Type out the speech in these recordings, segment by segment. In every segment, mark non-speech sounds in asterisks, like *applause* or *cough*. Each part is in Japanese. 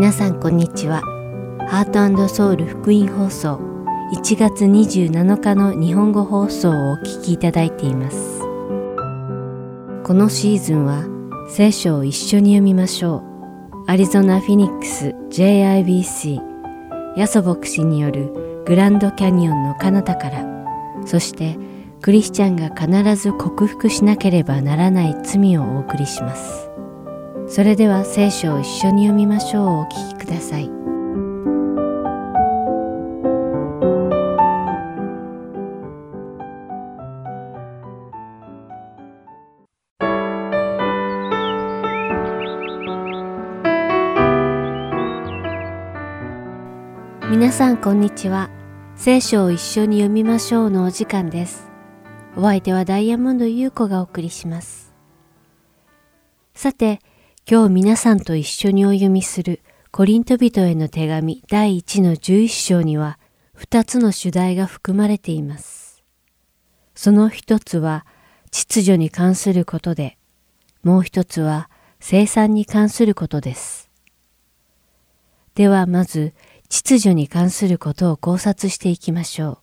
皆さんこんにちは。ハートソウル福音放送1月27日の日本語放送をお聞きいただいています。このシーズンは聖書を一緒に読みましょう。アリゾナ・フィニックス JIBC ヤソ牧師によるグランドキャニオンの彼方から、そしてクリスチャンが必ず克服しなければならない罪をお送りします。それでは聖書を一緒に読みましょうお聞きください。皆さんこんにちは。聖書を一緒に読みましょうのお時間です。お相手はダイヤモンド優子がお送りします。さて、今日皆さんと一緒にお読みするコリント人への手紙第1の11章には2つの主題が含まれています。その一つは秩序に関することで、もう一つは生産に関することです。ではまず秩序に関することを考察していきましょ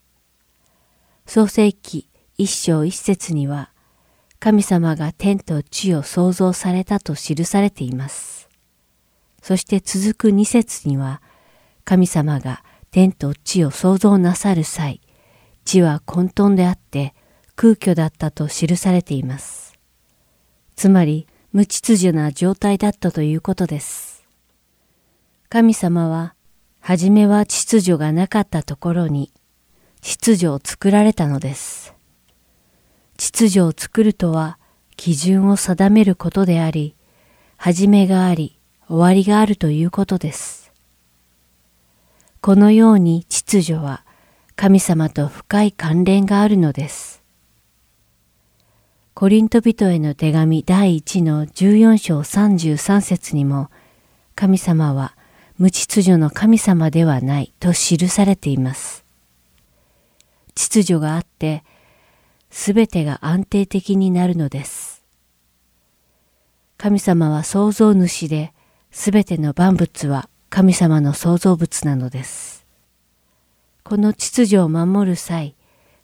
う。創世記一章一節には、神様が天と地を創造されたと記されています。そして続く二節には、神様が天と地を創造なさる際、地は混沌であって空虚だったと記されています。つまり、無秩序な状態だったということです。神様は、はじめは秩序がなかったところに、秩序を作られたのです。秩序を作るとは基準を定めることであり、始めがあり、終わりがあるということです。このように秩序は神様と深い関連があるのです。コリント人への手紙第1の14章33節にも、神様は無秩序の神様ではないと記されています。秩序があって、すべてが安定的になるのです。神様は創造主で、すべての万物は神様の創造物なのです。この秩序を守る際、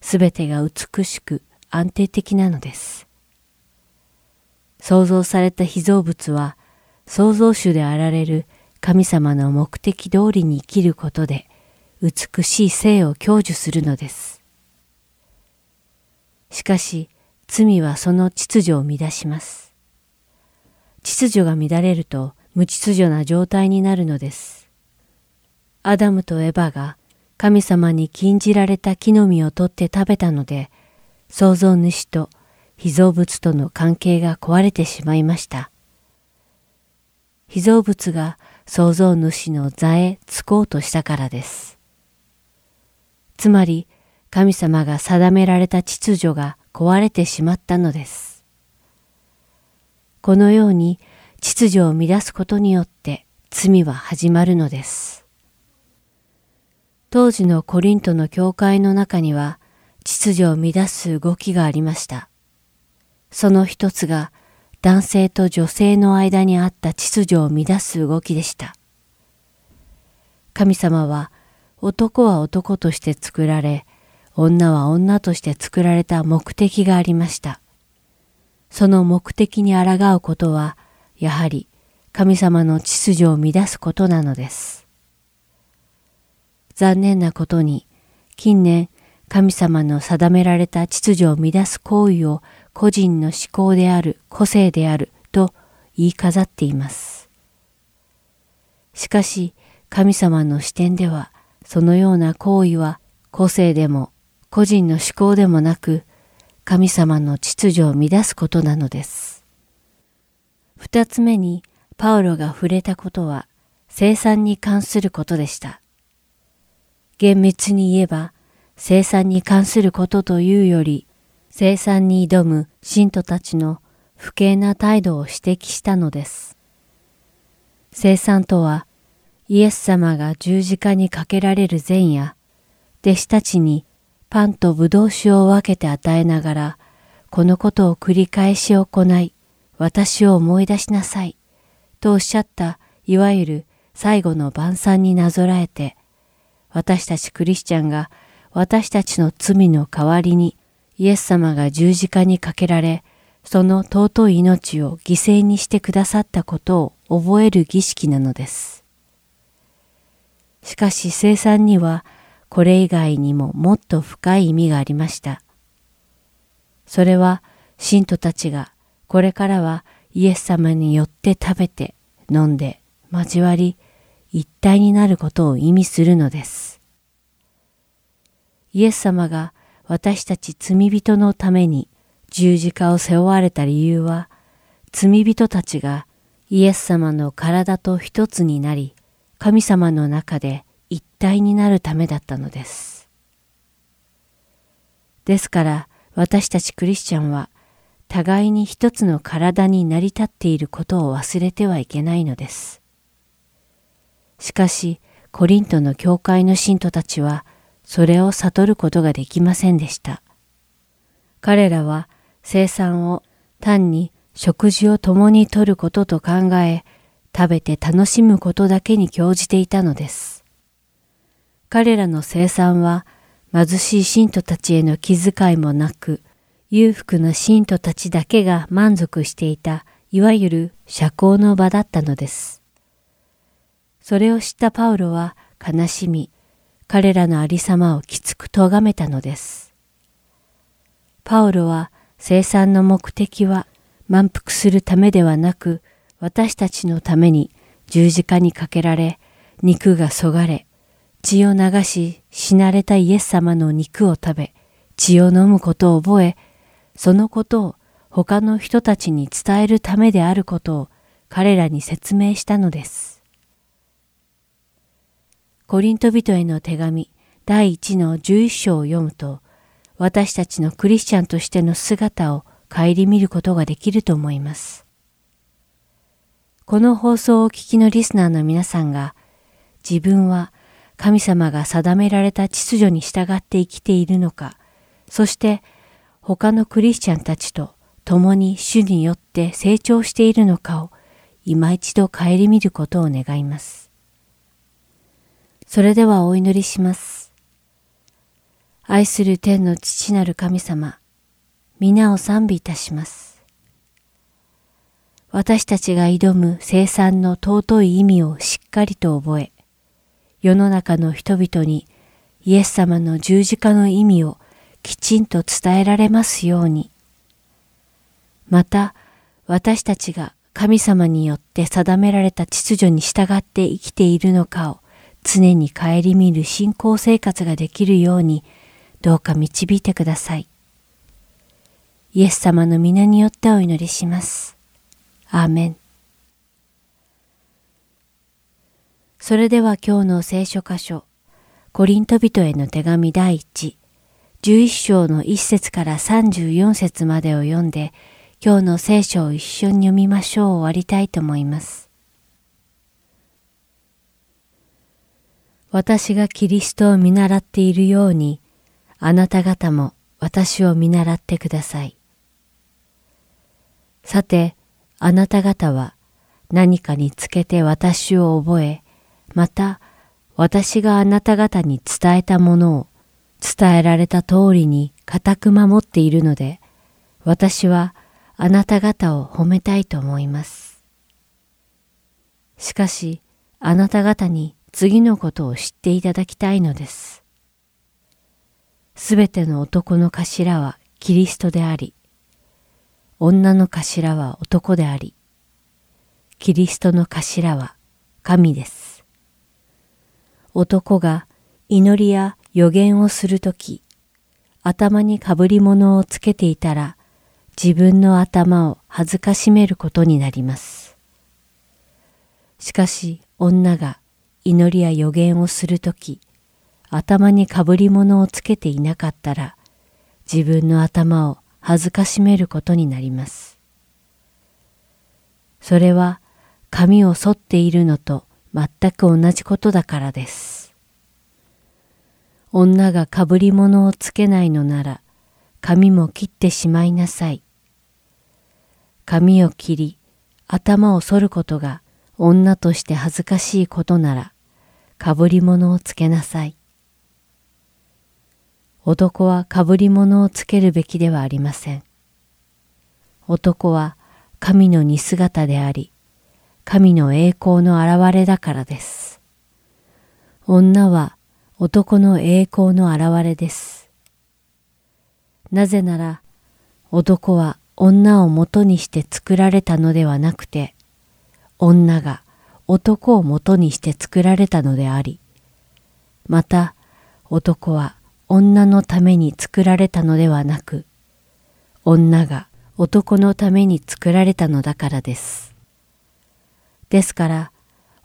すべてが美しく安定的なのです。創造された被造物は、創造主であられる神様の目的通りに生きることで、美しい性を享受するのです。しかし、罪はその秩序を乱します。秩序が乱れると無秩序な状態になるのです。アダムとエバが神様に禁じられた木の実を取って食べたので、創造主と被造物との関係が壊れてしまいました。被造物が創造主の座へつこうとしたからです。つまり、神様が定められた秩序が壊れてしまったのです。このように秩序を乱すことによって罪は始まるのです。当時のコリントの教会の中には秩序を乱す動きがありました。その一つが男性と女性の間にあった秩序を乱す動きでした。神様は男は男として作られ、女は女として作られた目的がありました。その目的に抗うことは、やはり神様の秩序を乱すことなのです。残念なことに、近年、神様の定められた秩序を乱す行為を個人の思考である、個性であると言い飾っています。しかし、神様の視点では、そのような行為は個性でも個人の思考でもなく、神様の秩序を乱すことなのです。二つ目に、パウロが触れたことは、生産に関することでした。厳密に言えば、生産に関することというより、生産に挑む信徒たちの不敬な態度を指摘したのです。生産とは、イエス様が十字架にかけられる前夜、弟子たちにパンとブドウ酒を分けて与えながら、このことを繰り返し行い、私を思い出しなさい、とおっしゃった、いわゆる最後の晩餐になぞらえて、私たちクリスチャンが私たちの罪の代わりにイエス様が十字架にかけられ、その尊い命を犠牲にしてくださったことを覚える儀式なのです。しかし生産にはこれ以外にももっと深い意味がありました。それは信徒たちがこれからはイエス様によって食べて飲んで交わり一体になることを意味するのです。イエス様が私たち罪人のために十字架を背負われた理由は罪人たちがイエス様の体と一つになり神様の中で体になるためだったのです。ですから私たちクリスチャンは互いに一つの体に成り立っていることを忘れてはいけないのです。しかし、コリントの教会の信徒たちは、それを悟ることができませんでした。彼らは生産を単に食事を共にとることと考え、食べて楽しむことだけに興じていたのです。彼らの生産は貧しい信徒たちへの気遣いもなく、裕福な信徒たちだけが満足していた、いわゆる社交の場だったのです。それを知ったパウロは悲しみ、彼らのありさまをきつく咎めたのです。パウロは生産の目的は満腹するためではなく、私たちのために十字架にかけられ、肉がそがれ、血を流し死なれたイエス様の肉を食べ、血を飲むことを覚え、そのことを他の人たちに伝えるためであることを彼らに説明したのです。コリント人への手紙第1の11章を読むと、私たちのクリスチャンとしての姿を顧みることができると思います。この放送をお聞きのリスナーの皆さんが、自分は神様が定められた秩序に従って生きているのか、そして他のクリスチャンたちと共に主によって成長しているのかを今一度顧みることを願います。それではお祈りします。愛する天の父なる神様、皆を賛美いたします。私たちが挑む生産の尊い意味をしっかりと覚え、世の中の人々にイエス様の十字架の意味をきちんと伝えられますように。また、私たちが神様によって定められた秩序に従って生きているのかを常に顧みる信仰生活ができるように、どうか導いてください。イエス様の皆によってお祈りします。アーメン。それでは今日の聖書箇所、コリント人への手紙第一、11章の1節から34節までを読んで、今日の聖書を一緒に読みましょう終わりたいと思います。私がキリストを見習っているように、あなた方も私を見習ってください。さて、あなた方は何かにつけて私を覚え、また私があなた方に伝えたものを伝えられた通りに固く守っているので、私はあなた方を褒めたいと思います。しかし、あなた方に次のことを知っていただきたいのです。すべての男の頭はキリストであり、女の頭は男であり、キリストの頭は神です。男が祈りや予言をするとき、頭にかぶり物をつけていたら、自分の頭を恥ずかしめることになります。しかし女が祈りや予言をするとき、頭にかぶり物をつけていなかったら、自分の頭を恥ずかしめることになります。それは髪を剃っているのと全く同じことだからです。女がかぶり物をつけないのなら、髪も切ってしまいなさい。髪を切り、頭を剃ることが女として恥ずかしいことなら、かぶり物をつけなさい。男はかぶり物をつけるべきではありません。男は神の似姿であり、神の栄光の現れだからです。女は男の栄光の現れです。なぜなら、男は女を元にして作られたのではなくて、女が男を元にして作られたのであり、また男は女のために作られたのではなく、女が男のために作られたのだからです。ですから、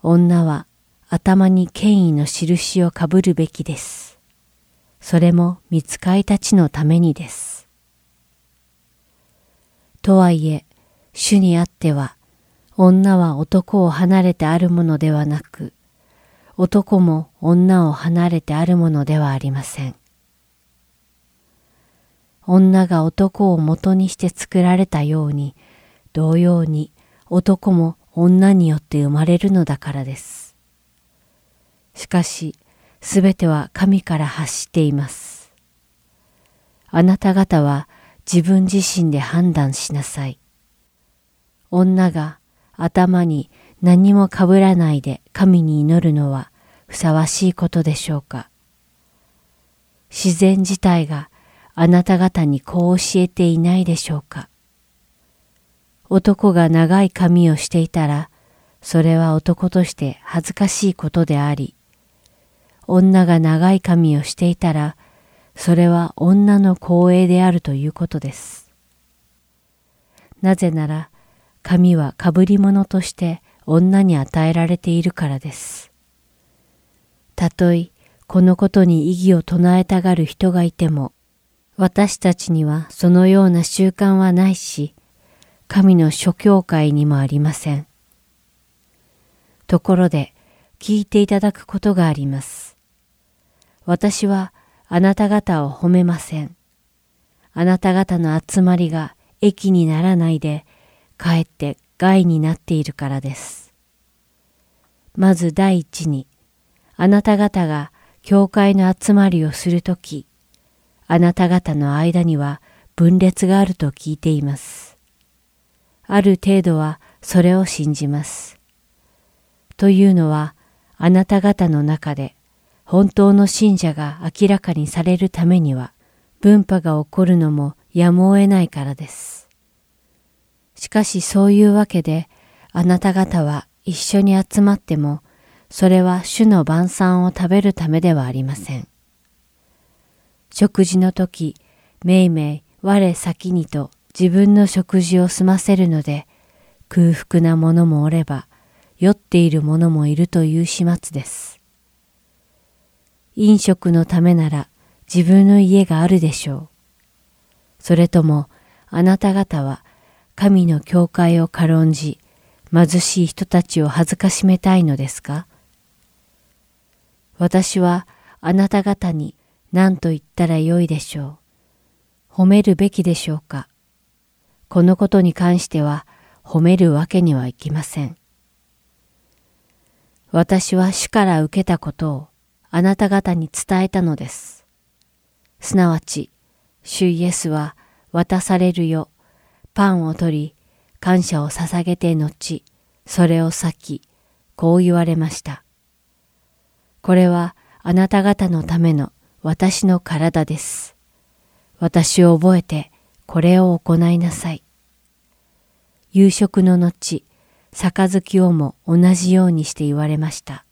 女は頭に権威の印をかぶるべきです。それも見つかいたちのためにです。とはいえ、主にあっては、女は男を離れてあるものではなく、男も女を離れてあるものではありません。女が男を元にして作られたように、同様に男も女によって生まれるのだからです。しかし、すべては神から発しています。あなた方は自分自身で判断しなさい。女が頭に何もかぶらないで神に祈るのはふさわしいことでしょうか。自然自体があなた方にこう教えていないでしょうか。男が長い髪をしていたら、それは男として恥ずかしいことであり、女が長い髪をしていたら、それは女の光栄であるということです。なぜなら、髪は被り物として女に与えられているからです。たとえこのことに異議を唱えたがる人がいても、私たちにはそのような習慣はないし、神の諸教会にもありません。ところで、聞いていただくことがあります。私はあなた方を褒めません。あなた方の集まりが益にならないで、かえって害になっているからです。まず第一に、あなた方が教会の集まりをするとき、あなた方の間には分裂があると聞いています。ある程度はそれを信じます。というのは、あなた方の中で本当の信者が明らかにされるためには、分派が起こるのもやむを得ないからです。しかしそういうわけで、あなた方は一緒に集まっても、それは主の晩餐を食べるためではありません。食事の時、めいめい我先にと自分の食事を済ませるので、空腹な者もおれば、酔っている者もいるという始末です。飲食のためなら自分の家があるでしょう。それともあなた方は神の教会を軽んじ、貧しい人たちを恥ずかしめたいのですか？私はあなた方に何と言ったらよいでしょう。褒めるべきでしょうか？このことに関しては褒めるわけにはいきません。私は主から受けたことをあなた方に伝えたのです。すなわち、主イエスは渡されるよ、パンを取り、感謝を捧げて後、それを裂き、こう言われました。これはあなた方のための私の体です。私を覚えてこれを行いなさい。夕食の後、杯をも同じようにして言われました。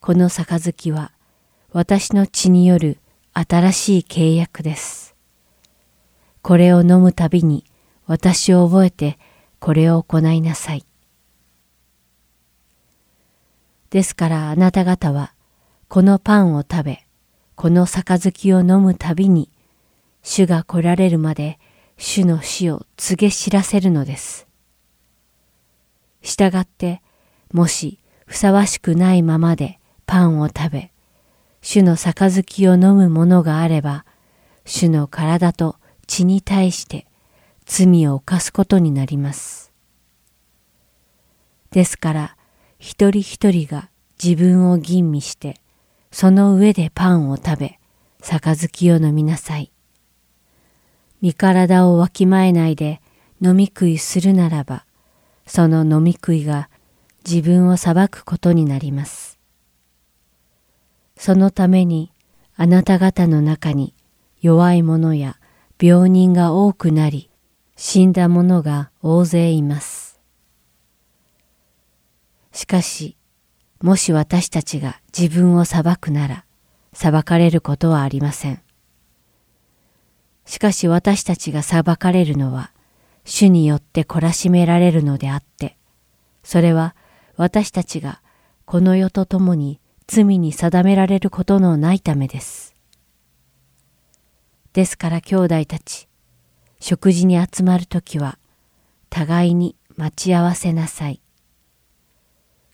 この杯は私の血による新しい契約です。これを飲むたびに私を覚えてこれを行いなさい。ですからあなた方はこのパンを食べ、この杯を飲むたびに、主が来られるまで主の死を告げ知らせるのです。したがって、もしふさわしくないままでパンを食べ、主の杯を飲むものがあれば、主の体と血に対して罪を犯すことになります。ですから一人一人が自分を吟味してその上でパンを食べ杯を飲みなさい。身体をわきまえないで飲み食いするならばその飲み食いが自分を裁くことになります。そのためにあなた方の中に弱い者や病人が多くなり死んだ者が大勢います。しかし、もし私たちが自分を裁くなら、裁かれることはありません。しかし私たちが裁かれるのは、主によって懲らしめられるのであって、それは私たちがこの世と共に罪に定められることのないためです。ですから兄弟たち、食事に集まるときは、互いに待ち合わせなさい。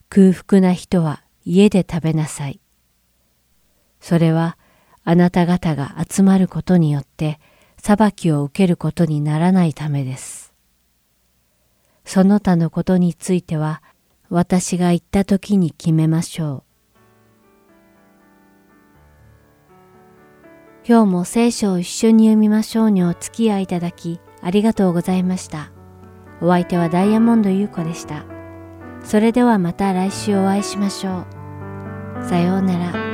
空腹な人は家で食べなさい。それはあなた方が集まることによって裁きを受けることにならないためです。その他のことについては私が言った時に決めましょう。今日も聖書を一緒に読みましょうにお付き合いいただきありがとうございました。お相手はダイヤモンド優子でした。それではまた来週お会いしましょう。さようなら。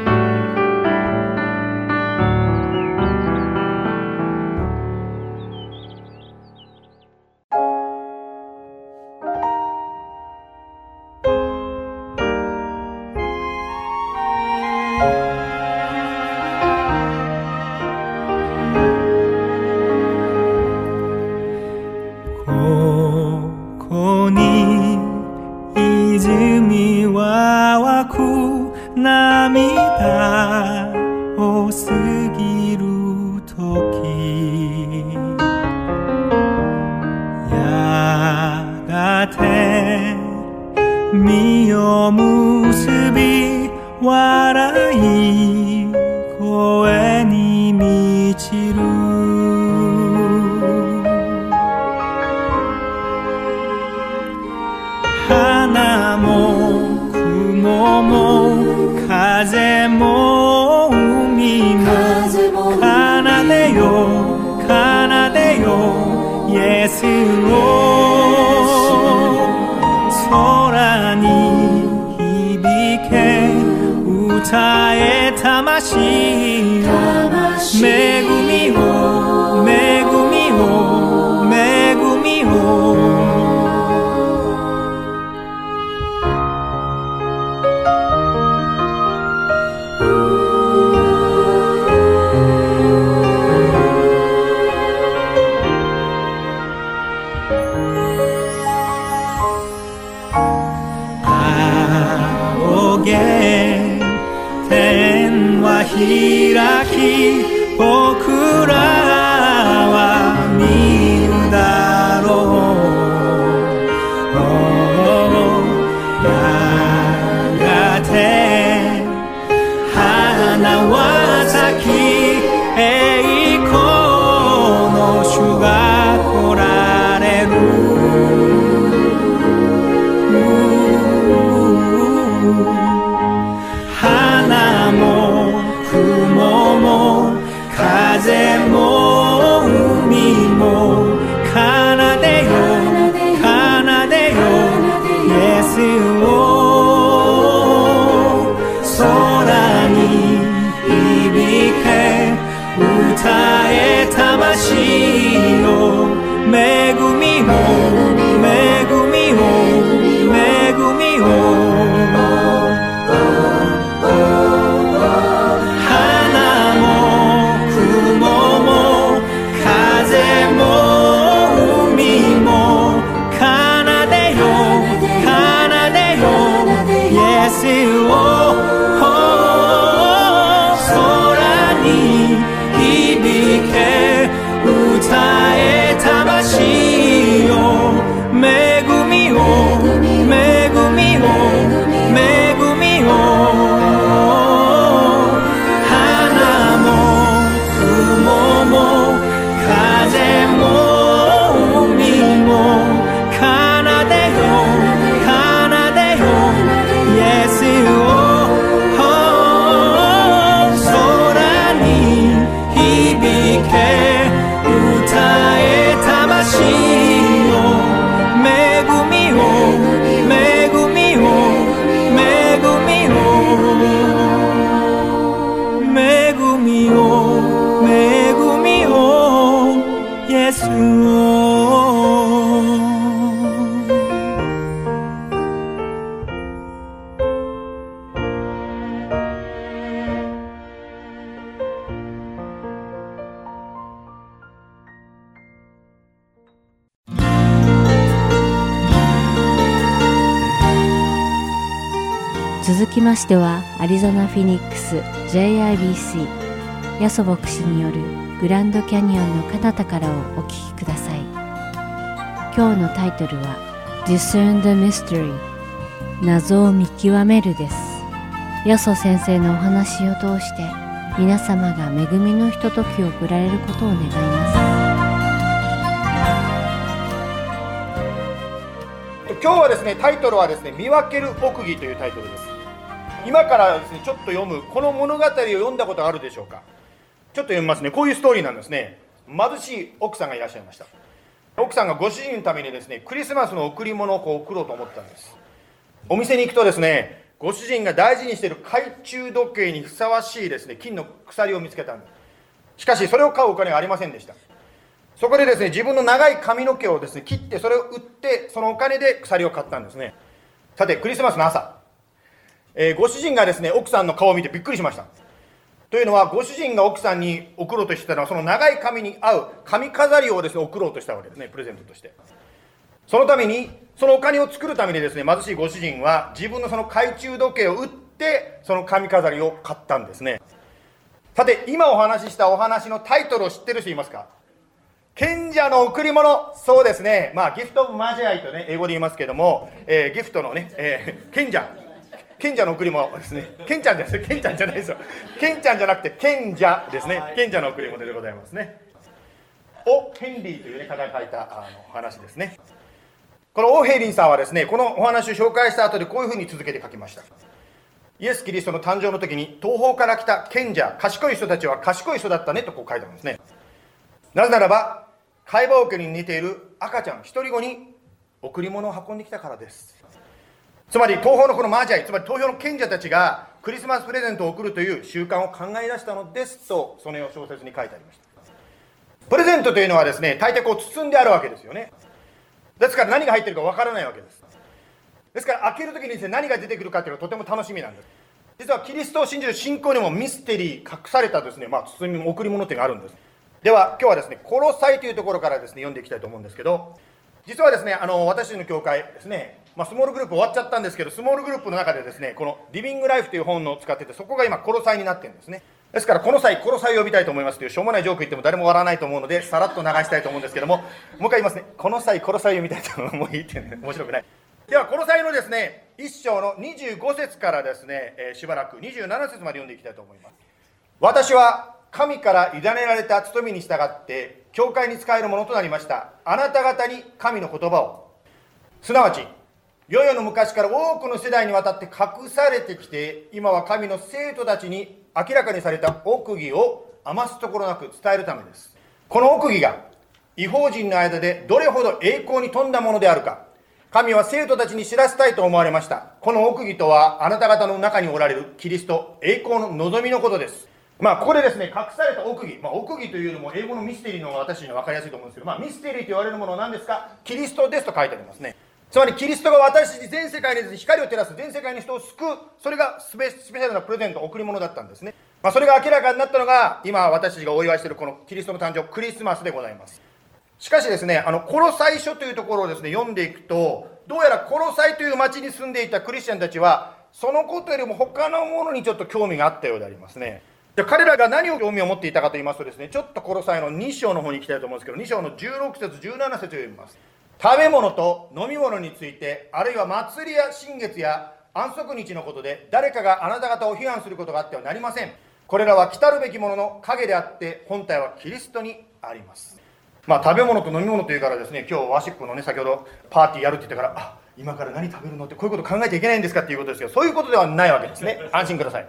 home. ましてはアリゾナ・フィニックス JIBC ヤソ牧師によるグランドキャニオンの彼方からをお聞きください。今日のタイトルは Discern the Mystery 謎を見極めるです。ヤソ先生のお話を通して皆様が恵みのひとときを送られることを願います。今日はですねタイトルはですね見分ける奥義というタイトルです。今からですねちょっと読むこの物語を読んだことあるでしょうか？ちょっと読みますね。こういうストーリーなんですね。貧しい奥さんがいらっしゃいました。奥さんがご主人のためにですねクリスマスの贈り物をこう送ろうと思ったんです。お店に行くとですねご主人が大事にしている懐中時計にふさわしいですね金の鎖を見つけたんです。しかしそれを買うお金がありませんでした。そこでですね自分の長い髪の毛をですね切ってそれを売ってそのお金で鎖を買ったんですね。さてクリスマスの朝。えー、ご主人がですね、奥さんの顔を見てびっくりしました。というのは、ご主人が奥さんに送ろうとしてたのは、その長い髪に合う髪飾りをですね、送ろうとしたわけですね、プレゼントとして。そのために、そのお金を作るためにですね、貧しいご主人は、自分のその懐中時計を売って、その髪飾りを買ったんですね。さて、今お話ししたお話のタイトルを知ってる人いますか？賢者の贈り物、そうですね、まあ、ギフト・オブ・マジアイとね、英語で言いますけども、えー、ギフトのね、えー、賢者、賢者の贈り物ですね。賢ちゃんです賢ちゃんじゃないですよ。賢ちゃんじゃなくて賢者ですね。賢者の贈り物でございますね。オ・ヘンリーという、ね、方が書いたあの話ですね。このオ・ヘイリンさんはですね、このお話を紹介した後でこういうふうに続けて書きました。イエス・キリストの誕生の時に東方から来た賢者、賢い人たちは賢い人だったねとこう書いてあるんですね。なぜならば、会話桶に似ている赤ちゃん一人子に贈り物を運んできたからです。つまり東方のこのマージャイつまり東方の賢者たちがクリスマスプレゼントを贈るという習慣を考え出したのですとそのよう小説に書いてありました。プレゼントというのはですね大抵こう包んであるわけですよね。ですから何が入ってるかわからないわけです。ですから開ける時にですね何が出てくるかというのはとても楽しみなんです。実はキリストを信じる信仰にもミステリー隠されたですね、まあ、包み贈り物というのがあるんです。では今日はですね「殺さい」というところからですね読んでいきたいと思うんですけど実はですねあの私の教会ですねまあ、スモールグループ終わっちゃったんですけど、スモールグループの中でですね、このリビングライフという本を使ってて、そこが今、殺さになってるんですね。ですから、この際、殺さいを呼びたいと思いますという、しょうもないジョーク言っても誰も笑わないと思うので、さらっと流したいと思うんですけども、もう一回言いますね、この際、殺さいを読みたいと思いいってね、面白くない。では、殺さいのですね、一章の25節からですね、えー、しばらく27節まで読んでいきたいと思います。私は神から委ねられた務めに従って、教会に使えるものとなりました。あなた方に神の言葉を、すなわち、世々の昔から多くの世代にわたって隠されてきて今は神の生徒たちに明らかにされた奥義を余すところなく伝えるためです。この奥義が違法人の間でどれほど栄光に富んだものであるか神は生徒たちに知らせたいと思われました。この奥義とはあなた方の中におられるキリスト栄光の望みのことです。まあここでですね隠された奥義、まあ、奥義というよりも英語のミステリーの方が私には分かりやすいと思うんですけど、まあ、ミステリーと言われるものは何ですか？キリストですと書いてありますね。つまりキリストが私に全世界に光を照らす全世界の人を救う。それがスペシャルなプレゼント贈り物だったんですね、まあ、それが明らかになったのが今私たちがお祝いしているこのキリストの誕生クリスマスでございます。しかしですねあのコロサイ書というところをですね読んでいくとどうやらコロサイという町に住んでいたクリスチャンたちはそのことよりも他のものにちょっと興味があったようでありますね。で彼らが何を興味を持っていたかと言いますとですねちょっとコロサイの2章の方に行きたいと思うんですけど2章の16節17節を読みます。食べ物と飲み物についてあるいは祭りや新月や安息日のことで誰かがあなた方を批判することがあってはなりません。これらは来たるべきものの影であって本体はキリストにあります。まあ食べ物と飲み物というからですね今日ワシップのね先ほどパーティーやるって言ったからあ今から何食べるのってこういうこと考えちゃいけないんですかっていうことですよ。そういうことではないわけですね。安心ください。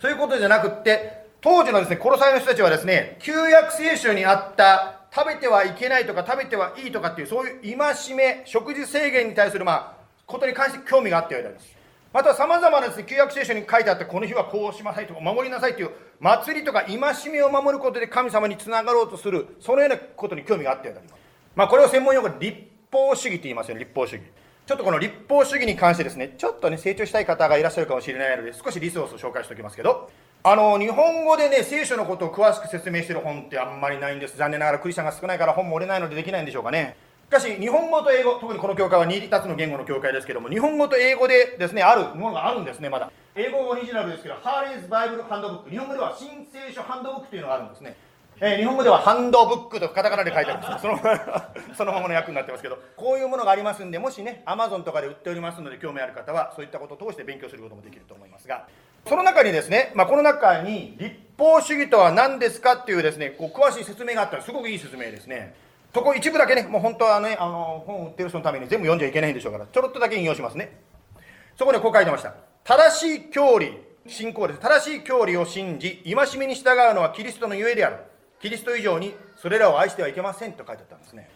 そういうことじゃなくって当時のですね殺されの人たちはですね旧約聖書にあった食べてはいけないとか食べてはいいとかっていうそういう戒め食事制限に対するまあことに関して興味があったようです。またさまざまなです、ね、旧約聖書に書いてあってこの日はこうしなさいとか守りなさいという祭りとか戒めを守ることで神様につながろうとするそのようなことに興味があったようであります。まあこれを専門用語で立法主義と言いますよね立法主義。ちょっとこの立法主義に関してですねちょっとね成長したい方がいらっしゃるかもしれないので少しリソースを紹介しておきますけどあの日本語でね聖書のことを詳しく説明してる本ってあんまりないんです。残念ながらクリスチャンが少ないから本も売れないのでできないんでしょうかね。しかし日本語と英語特にこの教会は2つの言語の教会ですけども日本語と英語でですねあるものがあるんですねまだ。英語オリジナルですけどハーレーズ・バイブル・ハンドブック日本語では新聖書ハンドブックというのがあるんですね。えー、日本語ではハンドブックとカタカナで書いてあるんですその *laughs* そのままの訳になってますけど。こういうものがありますんでもしねアマゾンとかで売っておりますので興味ある方はそういったことを通して勉強することもできると思いますが。その中にですね、まあ、この中に立法主義とは何ですかっていうですねこう詳しい説明があったらすごくいい説明ですね。そこ一部だけねもう本当はねあの本を売ってる人のために全部読んじゃいけないんでしょうからちょろっとだけ引用しますね。そこでこう書いてました。正しい教理信仰です。正しい教理を信じ戒めに従うのはキリストのゆえである。キリスト以上にそれらを愛してはいけません。と書いてあったんですね。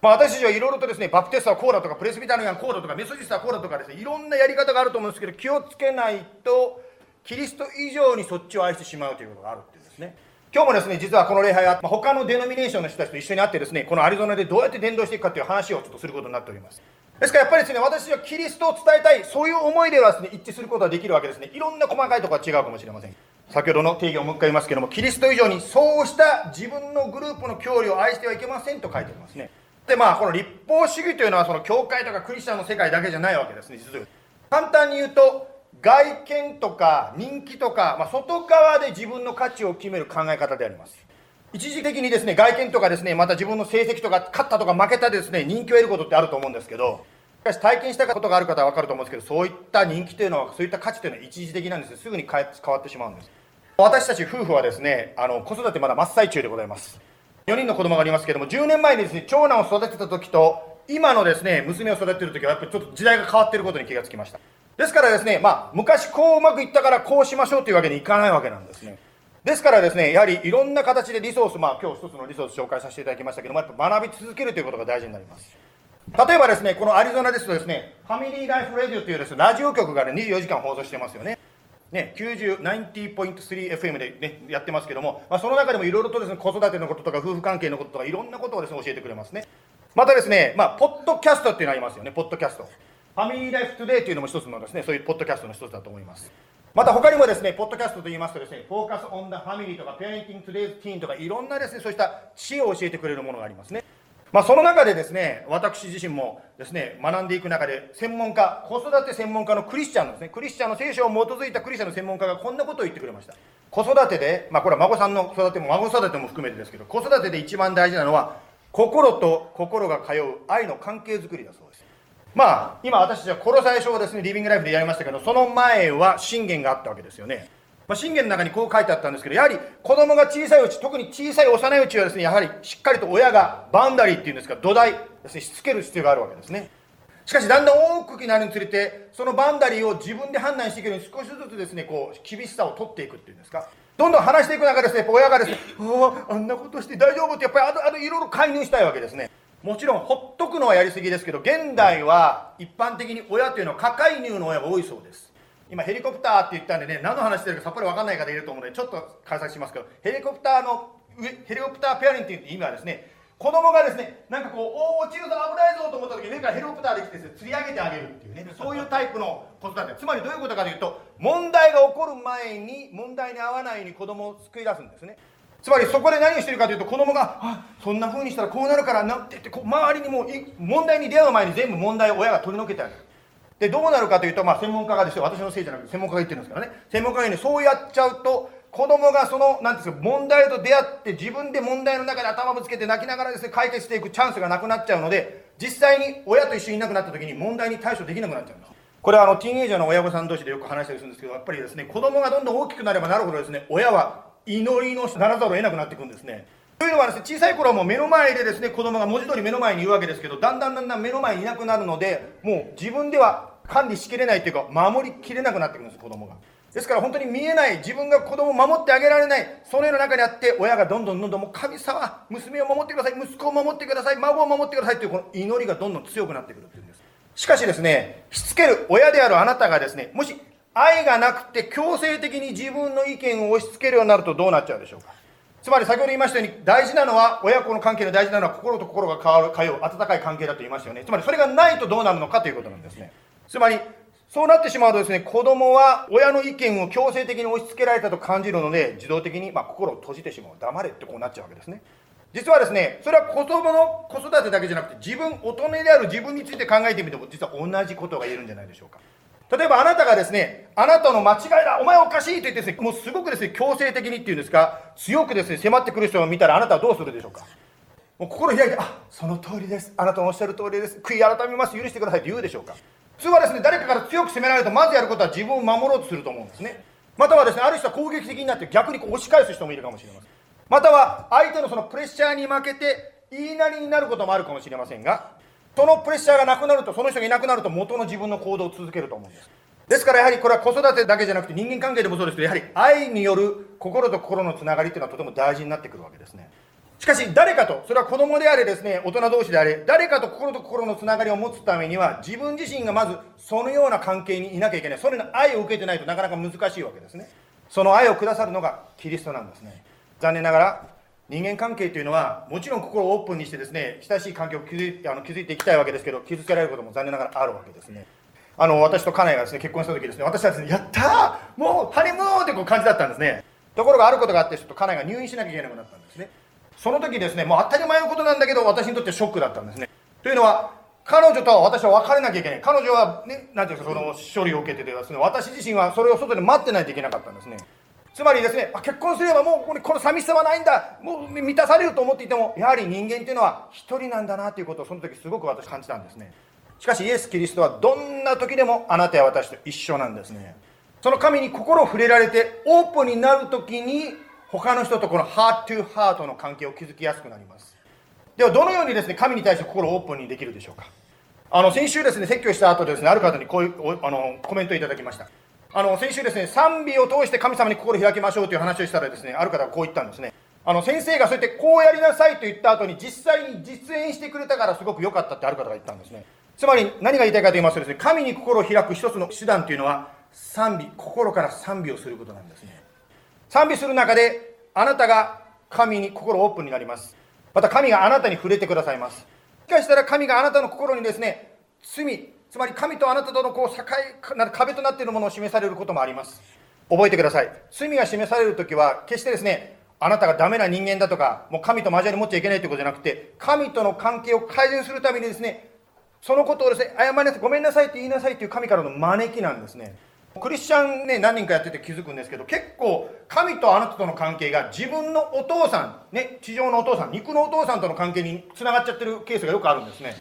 まあ、私たちはいろいろとですね、バプテストはこうだとか、プレスビタリアンこうだとか、メソジストはこうだとかですね、いろんなやり方があると思うんですけど、気をつけないと、キリスト以上にそっちを愛してしまうということがあるっていうんですね。今日もですね、実はこの礼拝は、まあ、他のデノミネーションの人たちと一緒に会ってですね、このアリゾナでどうやって伝道していくかという話をちょっとすることになっております。ですからやっぱりですね、私はキリストを伝えたい、そういう思いではですね、一致することができるわけですね。いろんな細かいところは違うかもしれません。先ほどの定義をもう一回言いますけども、キリスト以上にそうした自分のグループの教理を愛してはいけませんと書いてありますね。で、まあ、この立法主義というのは、その教会とかクリスチャンの世界だけじゃないわけですね、実は。簡単に言うと、外見とか人気とか、まあ、外側で自分の価値を決める考え方であります。一時的にですね、外見とかですね、また自分の成績とか、勝ったとか負けたですね、人気を得ることってあると思うんですけど、しかし体験したことがある方は分かると思うんですけど、そういった人気というのは、そういった価値というのは一時的なんですすぐに変わってしまうんです。私たち夫婦はですね、あの子育てまだ真っ最中でございます。4人の子供がありますけども、10年前にですね、長男を育てた時と、今のですね、娘を育ててる時は、やっぱりちょっと時代が変わってることに気がつきました。ですからですね、まあ、昔こううまくいったからこうしましょうというわけにいかないわけなんですね。ですからですね、やはりいろんな形でリソース、まあ今日一つのリソース紹介させていただきましたけども、やっぱ学び続けるということが大事になります。例えばですね、このアリゾナですとですね、 Family Life Radio というです、ね、ラジオ局がね、24時間放送してますよね。ね、90.3FM で、ね、やってますけども、まあ、その中でもいろいろとです、ね、子育てのこととか夫婦関係のこととかいろんなことをです、ね、教えてくれますねまたですね、まあ、ポッドキャストっていうのありますよねポッドキャスト Family Life Today というのも一つのですねそういうポッドキャストの一つだと思いますまた他にもですねポッドキャストと言いますとですね Focus on the Family とか Parenting Today's Teen とかいろんなですねそうした知恵を教えてくれるものがありますねまあ、その中でですね、私自身もですね、学んでいく中で、専門家、子育て専門家のクリスチャンのですね、クリスチャンの聖書を基づいたクリスチャンの専門家がこんなことを言ってくれました。子育てで、まあ、これは孫さんの育ても、孫育ても含めてですけど、子育てで一番大事なのは、心と心が通う愛の関係づくりだそう。まあ、今私たちは殺され書をですね、リビングライフでやりましたけど、その前は信玄があったわけですよね。まあ、信玄の中にこう書いてあったんですけど、やはり子供が小さいうち、特に小さい幼いうちはですね、やはりしっかりと親がバンダリーっていうんですか、土台ですね、しつける必要があるわけですね。しかし、だんだん大きくなるにつれて、そのバンダリーを自分で判断していくように少しずつですね、こう、厳しさを取っていくっていうんですか。どんどん話していく中ですね、親がですね、ああ、あんなことして大丈夫って、やっぱりあと、あといろいろ介入したいわけですね。もちろん、ほっとくのはやりすぎですけど、現代は一般的に親というのは過介入の親が多いそうです。今ヘリコプターって言ったんでね何の話してるかさっぱり分かんない方いると思うのでちょっと解説しますけどヘリコプターのヘリコプターペアリングっていう意味はですね子供がですねなんかこうおお落ちるぞ危ないぞと思った時に上からヘリコプターで来て釣り上げてあげるっていうねそういうタイプの子育てつまりどういうことかというと問題が起こる前に問題に合わないように子供を救い出すんですねつまりそこで何をしてるかというと子供があそんな風にしたらこうなるからなって言ってこう周りにもう問題に出会う前に全部問題を親が取り除けてあげる。でどうなるかというと、まあ、専門家がですよ。私のせいじゃなくて専門家が言ってるんですからね。専門家が言うにそうやっちゃうと子供がその何ですか問題と出会って自分で問題の中で頭ぶつけて泣きながらですね解決していくチャンスがなくなっちゃうので実際に親と一緒にいなくなった時に問題に対処できなくなっちゃうんです。これはあのティーンエイジャーの親御さん同士でよく話したりするんですけどやっぱりですね子供がどんどん大きくなればなるほどですね親は祈りのならざるを得なくなっていくんですね。というのはですね小さい頃はもう目の前でですね子供が文字通り目の前にいるわけですけどだんだんだんだん目の前にいなくなるのでもう自分では管理しきれないというか守りきれなくなってくるんです子供が。ですから本当に見えない自分が子供を守ってあげられないそのような中にあって親がどんどんどんどんもう神様娘を守ってください息子を守ってください孫を守ってくださいというこの祈りがどんどん強くなってくるっていうんです。しかしですねしつける親であるあなたがですねもし愛がなくて強制的に自分の意見を押し付けるようになるとどうなっちゃうでしょうか？つまり先ほど言いましたように大事なのは親子の関係の大事なのは心と心が変わる通う温かい関係だと言いましたよねつまりそれがないとどうなるのかということなんですねつまり、そうなってしまうとですね、子供は親の意見を強制的に押し付けられたと感じるので、自動的にま心を閉じてしまう。黙れってこうなっちゃうわけですね。実はですねそれは子供の子育てだけじゃなくて自分大人である自分について考えてみても実は同じことが言えるんじゃないでしょうか例えばあなたがですねあなたの間違いだお前おかしいと言ってですねもうすごくですね強制的にっていうんですか強くですね迫ってくる人を見たらあなたはどうするでしょうか？もう心開いてあその通りです。あなたのおっしゃる通りです。悔い改めます。許してくださいと言うでしょうか？普通はですね誰かから強く責められるとまずやることは自分を守ろうとすると思うんですね。またはですねある人は攻撃的になって逆にこう押し返す人もいるかもしれません。または相手のそのプレッシャーに負けて言いなりになることもあるかもしれませんがそのプレッシャーがなくなるとその人がいなくなると元の自分の行動を続けると思うんです。ですからやはりこれは子育てだけじゃなくて人間関係でもそうですけどやはり愛による心と心のつながりっていうのはとても大事になってくるわけですね。しかし誰かとそれは子供であれですね大人同士であれ誰かと心と心のつながりを持つためには自分自身がまずそのような関係にいなきゃいけない。それの愛を受けてないとなかなか難しいわけですね。その愛をくださるのがキリストなんですね。残念ながら人間関係というのはもちろん心をオープンにしてですね親しい関係を築いあの築いていきたいわけですけど傷つけられることも残念ながらあるわけですね。あの私と家内がですね結婚した時ですね私はですねやったーもうハニムーンってこう感じだったんですね。ところがあることがあってちょっと家内が入院しなきゃいけなくなったんですね。その時ですねもう当たり前のことなんだけど私にとってショックだったんですね。というのは彼女とは私は別れなきゃいけない。彼女はね何ていうかその処理を受けててですね私自身はそれを外で待ってないといけなかったんですね。つまりですね結婚すればもうこの寂しさはないんだ。もう満たされると思っていてもやはり人間っていうのは一人なんだなということをその時すごく私感じたんですね。しかしイエス・キリストはどんな時でもあなたや私と一緒なんですね。その神に心を触れられてオープンになる時に他の人とこのハートトゥハートの関係を築きやすくなります。ではどのようにですね神に対して心をオープンにできるでしょうか。あの先週ですね説教した後ですねある方にこういうあのコメントをいただきました。あの先週ですね賛美を通して神様に心を開きましょうという話をしたらですねある方がこう言ったんですね。あの先生がそうやってこうやりなさいと言った後に実際に実演してくれたからすごく良かったってある方が言ったんですね。つまり何が言いたいかと言いますとですね神に心を開く一つの手段というのは賛美心から賛美をすることなんですね。賛美する中であなたが神に心オープンになります。また神があなたに触れてくださいます。しかしたら神があなたの心にですね罪つまり神とあなたとのこう境壁となっているものを示されることもあります。覚えてください。罪が示される時は決してですねあなたがダメな人間だとかもう神と交わり持っちゃいけないということじゃなくて神との関係を改善するためにですねそのことをですね謝りなさいごめんなさいって言いなさいという神からの招きなんですね。クリスチャンね何人かやってて気づくんですけど結構神とあなたとの関係が自分のお父さんね地上のお父さん肉のお父さんとの関係につながっちゃってるケースがよくあるんですね。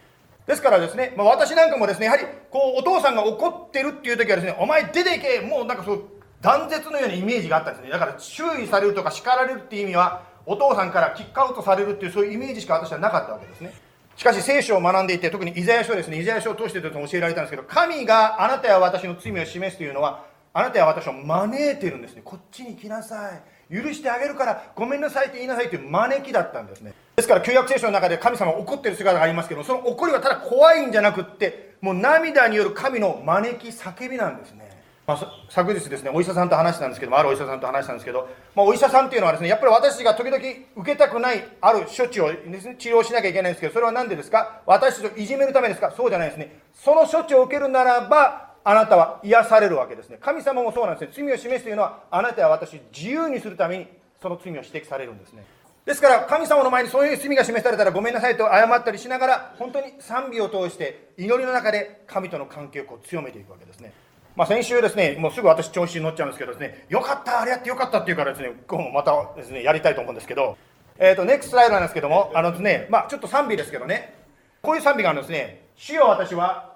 ですからですね、まあ、私なんかもですね、やはりこうお父さんが怒ってるっていう時はですね、お前出ていけ、もうなんかそう断絶のようなイメージがあったんですね。だから注意されるとか叱られるっていう意味は、お父さんからキックアウトされるっていうそういうイメージしか私はなかったわけですね。しかし聖書を学んでいて、特にイザヤ書ですね、イザヤ書を通してと教えられたんですけど、神があなたや私の罪を示すというのは、あなたや私を招いてるんですね。こっちに来なさい。許してあげるからごめんなさいって言いなさいという招きだったんですねですから旧約聖書の中で神様怒ってる姿がありますけどその怒りはただ怖いんじゃなくってもう涙による神の招き叫びなんですね。まあ、昨日ですねお医者さんと話したんですけどもあるお医者さんと話したんですけど、まあ、お医者さんっていうのはですねやっぱり私が時々受けたくないある処置をです、ね、治療しなきゃいけないんですけどそれは何でですか？私たちをいじめるためですか？そうじゃないですね。その処置を受けるならばあなたは癒されるわけですね。神様もそうなんですね。罪を示すというのはあなたは私を自由にするためにその罪を指摘されるんですね。ですから神様の前にそういう罪が示されたらごめんなさいと謝ったりしながら本当に賛美を通して祈りの中で神との関係をこう強めていくわけですね。まあ、先週ですね、もうすぐ私調子に乗っちゃうんですけどですね、よかった、あれやってよかったっていうからですね、今日もまたですね、やりたいと思うんですけど、えっ、ー、と、ネクストライドなんですけども、あのですね、まあ、ちょっと賛美ですけどね、こういう賛美があるんですね、主よ私は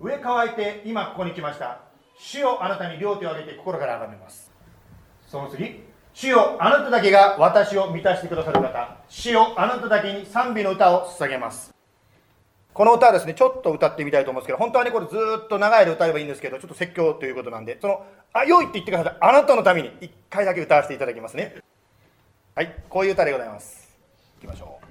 上乾いて今ここに来ました。主よあなたに両手を挙げて心から崇めます。その次。主よあなただけが私を満たしてくださる方主よあなただけに賛美の歌を捧げます。この歌はですねちょっと歌ってみたいと思うんですけど本当はねこれずっと長い間歌えばいいんですけどちょっと説教ということなんでその「あよい」って言ってください。あなたのために1回だけ歌わせていただきますね。はいこういう歌でございます。いきましょう。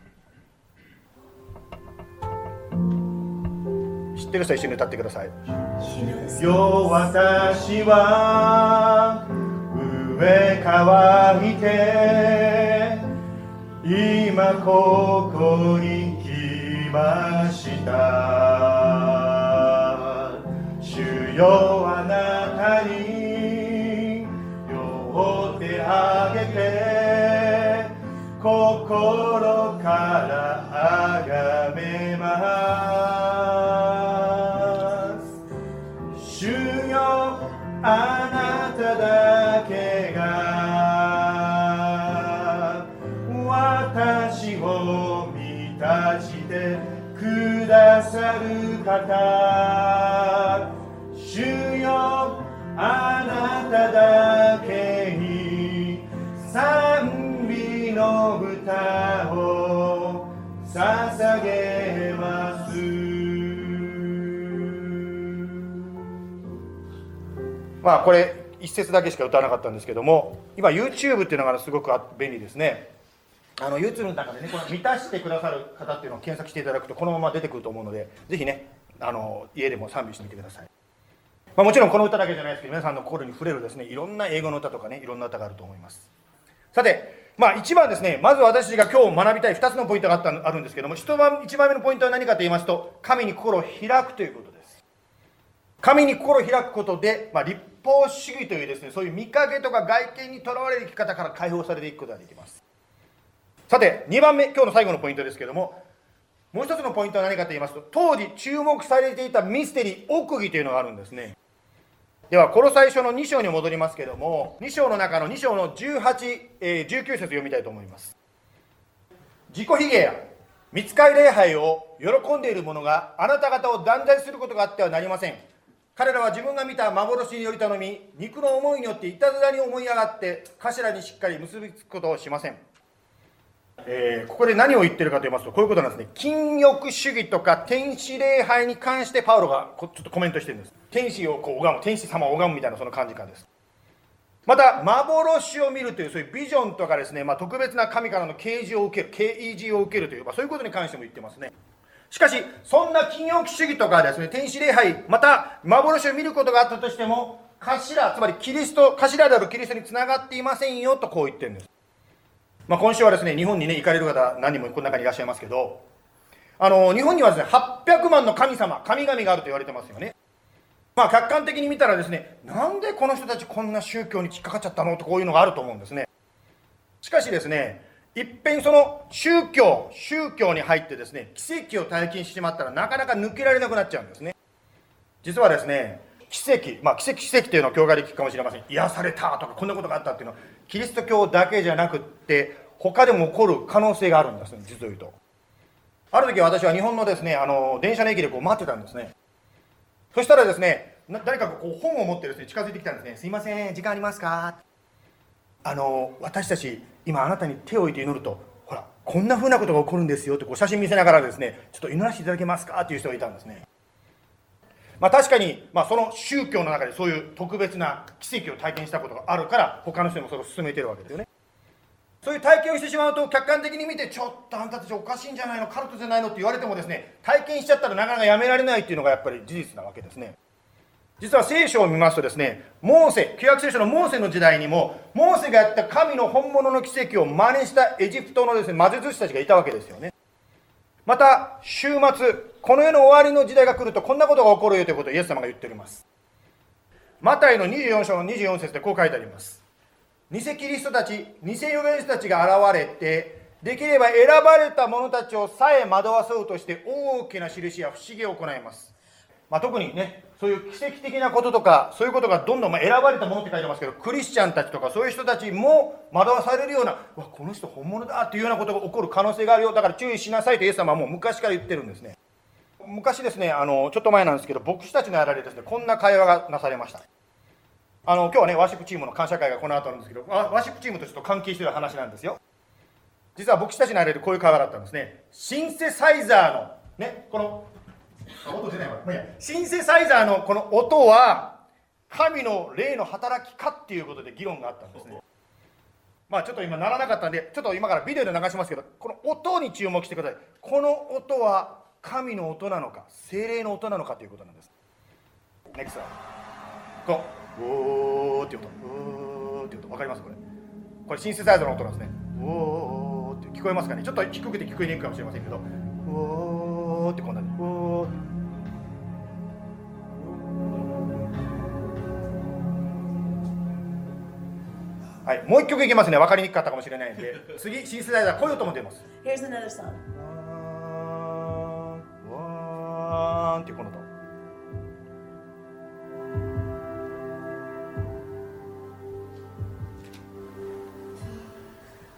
知ってる人一緒に歌ってください「よ私は上乾いて今ここに来ました。主よあなたに両手あげて心からあがめます。主よあを満たしてくださる方。主よあなただけに賛美の歌を捧げます。まあこれ一節だけしか歌わなかったんですけども今 YouTube っていうのがすごく便利ですね。あの YouTube の中でねこの満たしてくださる方っていうのを検索していただくとこのまま出てくると思うのでぜひねあの家でも賛美してみてください、まあ、もちろんこの歌だけじゃないですけど皆さんの心に触れるですねいろんな英語の歌とかねいろんな歌があると思います。さてまあ一番ですねまず私が今日学びたい2つのポイントがあったあるんですけども一番一番目のポイントは何かと言いますと神に心を開くということです。神に心を開くことで、まあ、立法主義というですねそういう見かけとか外見にとらわれる生き方から解放されていくことができます。さて2番目今日の最後のポイントですけどももう一つのポイントは何かと言いますと当時注目されていたミステリー奥義というのがあるんですね。ではこの最初の2章に戻りますけども2章の中の2章の18、えー、19節読みたいと思います。自己卑下や見つかり礼拝を喜んでいる者があなた方を断罪することがあってはなりません。彼らは自分が見た幻により頼み肉の思いによっていたずらに思い上がって頭にしっかり結びつくことをしません。えー、ここで何を言ってるかと言いますと、こういうことなんですね。禁欲主義とか天使礼拝に関してパウロがちょっとコメントしてるんです。天使をこう拝む、天使様を拝むみたいなその感じ感です。また、幻を見るという、そういうビジョンとかですね、まあ、特別な神からの啓示を受ける、啓示を受けるという、まあ、そういうことに関しても言ってますね。しかし、そんな禁欲主義とかですね、天使礼拝、また、幻を見ることがあったとしても、頭、つまりキリスト、頭であるキリストにつながっていませんよとこう言ってるんです。まあ、今週はですね、日本にね、行かれる方、何人もこの中にいらっしゃいますけど、あの、日本にはですね、800万の神様、神々があると言われてますよね。まあ、客観的に見たらですね、なんでこの人たちこんな宗教に引っかかっちゃったの？とこういうのがあると思うんですね。しかしですね、いっぺんその宗教、宗教に入ってですね、奇跡を体験してしまったらなかなか抜けられなくなっちゃうんですね。実はですね、奇跡、まあ、奇跡奇跡というのを教会で聞くかもしれません。癒されたとか、こんなことがあったっていうのは、キリスト教だけじゃなくって、他でも起こる可能性があるんです、実を言うと。ある時私は日本のですね、あの、電車の駅でこう待ってたんですね。そしたらですね、誰かがこう本を持ってですね、近づいてきたんですね。すいません、時間ありますか？あの、私たち、今あなたに手を置いて祈ると、ほら、こんな風なことが起こるんですよってこう写真見せながらですね、ちょっと祈らせていただけますか？っていう人がいたんですね。まあ、確かに、まあ、その宗教の中でそういう特別な奇跡を体験したことがあるから他の人にもそれを進めてるわけですよね。そういう体験をしてしまうと客観的に見てちょっとあんたたちおかしいんじゃないのカルトじゃないのって言われてもですね体験しちゃったらなかなかやめられないっていうのがやっぱり事実なわけですね。実は聖書を見ますとですねモーセ旧約聖書のモーセの時代にもモーセがやった神の本物の奇跡を真似したエジプトのですね魔術師たちがいたわけですよね。また週末この世の終わりの時代が来るとこんなことが起こるよということをイエス様が言っております。マタイの24章の24節でこう書いてあります。偽キリストたち、偽預言者たちが現れて、できれば選ばれた者たちをさえ惑わそうとして大きな印や不思議を行います。まあ、特にね、そういう奇跡的なこととか、そういうことがどんどん、ま選ばれたものって書いてますけど、クリスチャンたちとかそういう人たちも惑わされるような、わ、この人本物だっていうようなことが起こる可能性があるよ。だから注意しなさいとイエス様はもう昔から言ってるんですね。昔ですねあのちょっと前なんですけど牧師たちのやられですねこんな会話がなされましたあの今日はねワーシップチームの感謝会がこの後あるんですけどワーシップチームとちょっと関係してる話なんですよ実は牧師たちのやられるこういう会話だったんですねシンセサイザーのねこの音出ないわ。シンセサイザーのこの音は神の霊の働きかっていうことで議論があったんですね。まあちょっと今ならなかったんでちょっと今からビデオで流しますけどこの音に注目してください。この音は神の音なのか精霊の音なのかということなんです。NEXT こう。おーって音。おーって音。分かりますこれ。これシンセサイザーの音なんですね。おーって聞こえますかね。ちょっと低くて聞こえにくいかもしれませんけど。おー。ってこんなにおーはい、もう一曲いきますね。分かりにくかったかもしれないんで。次、シンセサイザー、こういう音も出ます。Here's another song. ーンってこのと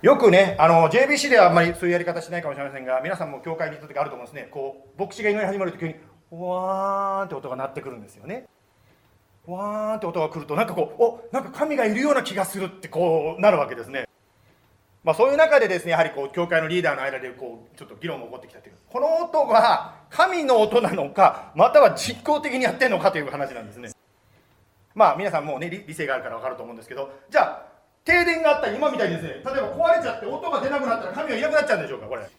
よくね、あの、JBC ではあんまりそういうやり方しないかもしれませんが、皆さんも教会に行った時あると思うんですね。こう、牧師が祈り始まると急に、わーんって音が鳴ってくるんですよね。わーんって音が来ると、なんかこう、お、なんか神がいるような気がするってこうなるわけですね。まあそういう中でですね、やはりこう、教会のリーダーの間でこう、ちょっと議論が起こってきたという。この音が神の音なのか、または実効的にやってるのかという話なんですね。まあ皆さんもうね、理性があるから分かると思うんですけど、じゃあ、停電があった今みたいにですね、例えば壊れちゃって音が出なくなったら神はいなくなっちゃうんでしょうか、これ。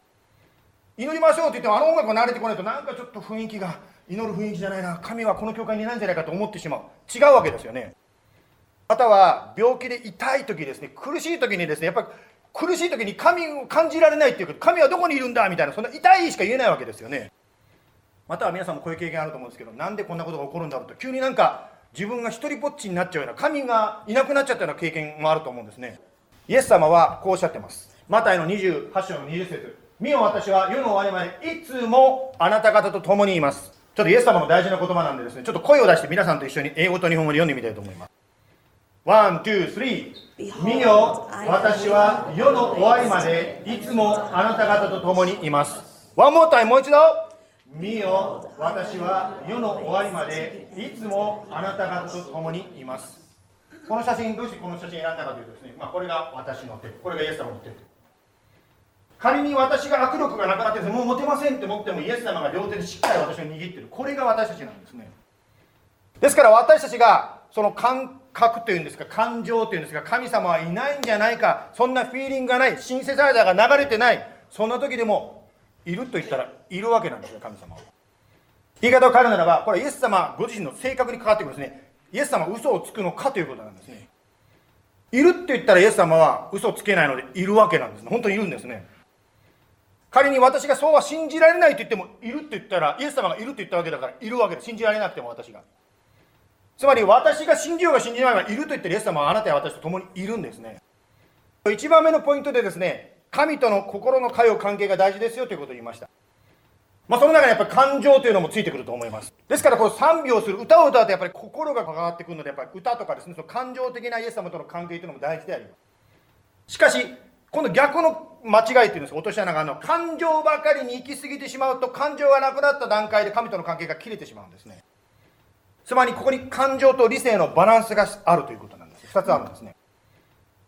祈りましょうって言ってもあの音楽が慣れてこないとなんかちょっと雰囲気が祈る雰囲気じゃないな神はこの教会にいないんじゃないかと思ってしまう。違うわけですよね。または病気で痛い時ですね苦しい時にですねやっぱり苦しい時に神を感じられないっていうか神はどこにいるんだみたいなそんな痛いしか言えないわけですよね。または皆さんもこういう経験あると思うんですけどなんでこんなことが起こるんだろうと急になんか自分が一人ぼっちになっちゃうような神がいなくなっちゃったような経験もあると思うんですねイエス様はこうおっしゃってますマタイの28章の20節見よ私は世の終わりまでいつもあなた方と共にいますちょっとイエス様の大事な言葉なんでですね、ちょっと声を出して皆さんと一緒に英語と日本語で読んでみたいと思います。 One, two, three.見よ、私は世の終わりまでいつもあなた方と共にいます。 One more time もう一度。見よ、私は世の終わりまでいつもあなた方と共にいます。この写真、どうしてこの写真選んだかというとですね、まあ、これが私の手、これがイエス様の手。仮に私が握力がなくなってもう持てませんって思ってもイエス様が両手でしっかり私を握ってるこれが私たちなんですねですから私たちがその感覚というんですか感情というんですか神様はいないんじゃないかそんなフィーリングがないシンセサイザーが流れてないそんな時でもいると言ったらいるわけなんですよ神様は。言い方を変えるならばこれイエス様ご自身の性格に関わってくるんですね。イエス様は嘘をつくのかということなんですね。いるって言ったらイエス様は嘘をつけないのでいるわけなんですね。本当にいるんですね。仮に私がそうは信じられないと言ってもいるって言ったらイエス様がいるって言ったわけだからいるわけで信じられなくても私が。つまり私が信じようが信じないがいると言ってるイエス様はあなたや私と共にいるんですね。1番目のポイントでですね神との心の通う関係が大事ですよということを言いました。まあ、その中にやっぱり感情というのもついてくると思います。ですから、この賛美をする、歌を歌うとやっぱり心が関わってくるので、やっぱり歌とかですね、その感情的なイエス様との関係というのも大事であります。しかし、今度逆の間違いっていうんです。か落とし穴があの感情ばかりに行き過ぎてしまうと感情がなくなった段階で神との関係が切れてしまうんですね。つまりここに感情と理性のバランスがあるということなんです。2つあるんですね。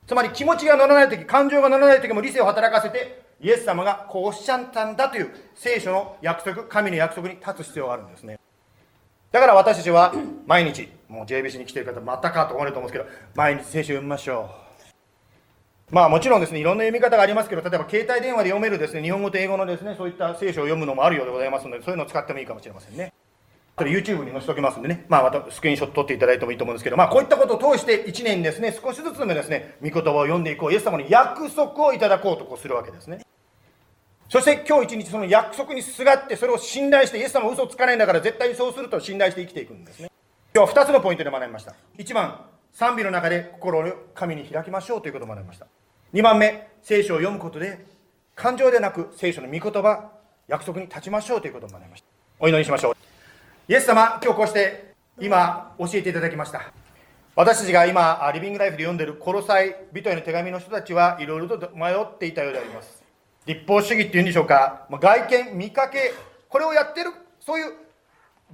つまり気持ちが乗らない時感情が乗らない時も理性を働かせてイエス様がこうおっしゃったんだという聖書の約束神の約束に立つ必要があるんですねだから私たちは毎日もう JBC に来てる方またかと思われると思うんですけど毎日聖書読みましょうまあもちろんですね、いろんな読み方がありますけど、例えば携帯電話で読めるですね、日本語と英語のですね、そういった聖書を読むのもあるようでございますので、そういうのを使ってもいいかもしれませんね。それ YouTube に載せておきますんでね、まあまたスクリーンショット撮っていただいてもいいと思うんですけど、まあこういったことを通して1年ですね、少しずつでもですね、御言葉を読んでいこう、イエス様の約束をいただこうとこうするわけですね。そして今日一日その約束にすがって、それを信頼して、イエス様は嘘つかないんだから絶対にそうすると信頼して生きていくんですね。今日は2つのポイントで学びました。1番、賛美の中で心を神に開きましょうということを学びました。2番目聖書を読むことで感情でなく聖書の御言葉約束に立ちましょうということになりましたお祈りしましょうイエス様今日こうして今教えていただきました。私たちが今リビングライフで読んでいるコロサイ人への手紙の人たちはいろいろと迷っていたようであります。立法主義っていうんでしょうか。外見見かけこれをやってるそういう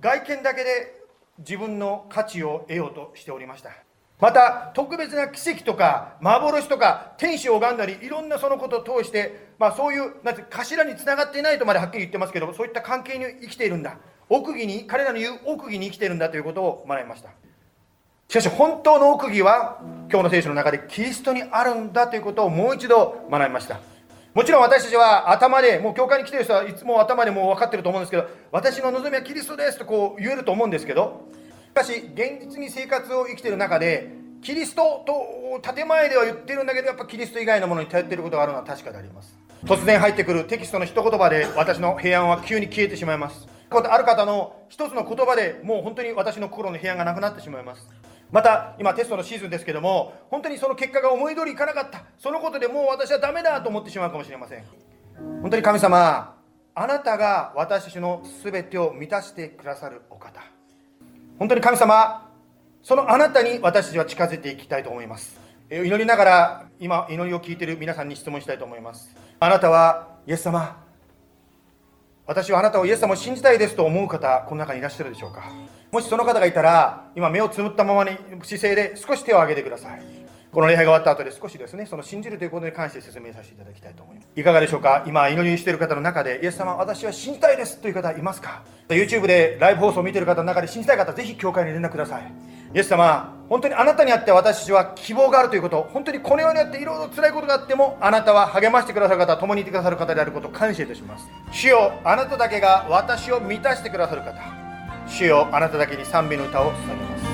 外見だけで自分の価値を得ようとしておりました。また特別な奇跡とか幻とか天使を拝んだりいろんなそのことを通して、まあ、そういうなんて頭につながっていないとまではっきり言ってますけどそういった関係に生きているんだ。奥義に彼らの言う奥義に生きてるんだということを学びました。しかし本当の奥義は今日の聖書の中でキリストにあるんだということをもう一度学びました。もちろん私たちは頭でもう教会に来てる人はいつも頭でもう分かってると思うんですけど私の望みはキリストですとこう言えると思うんですけどしかし現実に生活を生きてる中でキリストと建前では言ってるんだけどやっぱキリスト以外のものに頼ってることがあるのは確かであります。突然入ってくるテキストの一言葉で私の平安は急に消えてしまいます。ある方の一つの言葉でもう本当に私の心の平安がなくなってしまいます。また今テストのシーズンですけども本当にその結果が思い通りいかなかった。そのことでもう私はダメだと思ってしまうかもしれません。本当に神様あなたが私たちの全てを満たしてくださるお方。本当に神様そのあなたに私たちは近づいていきたいと思います。祈りながら今祈りを聞いている皆さんに質問したいと思います。あなたはイエス様私はあなたをイエス様を信じたいですと思う方この中にいらっしゃるでしょうか。もしその方がいたら今目をつむったままに姿勢で少し手を挙げてください。この礼拝が終わった後で少しですねその信じるということに関して説明させていただきたいと思います。いかがでしょうか？今祈りしている方の中でイエス様私は信じたいですという方いますか？YouTube でライブ放送を見ている方の中で信じたい方ぜひ教会に連絡ください。イエス様本当にあなたにあって私は希望があるということ本当にこの世にあっていろいろ辛いことがあってもあなたは励ましてくださる方共にいてくださる方であることを感謝いたします。主よあなただけが私を満たしてくださる方。主よあなただけに賛美の歌を捧げます。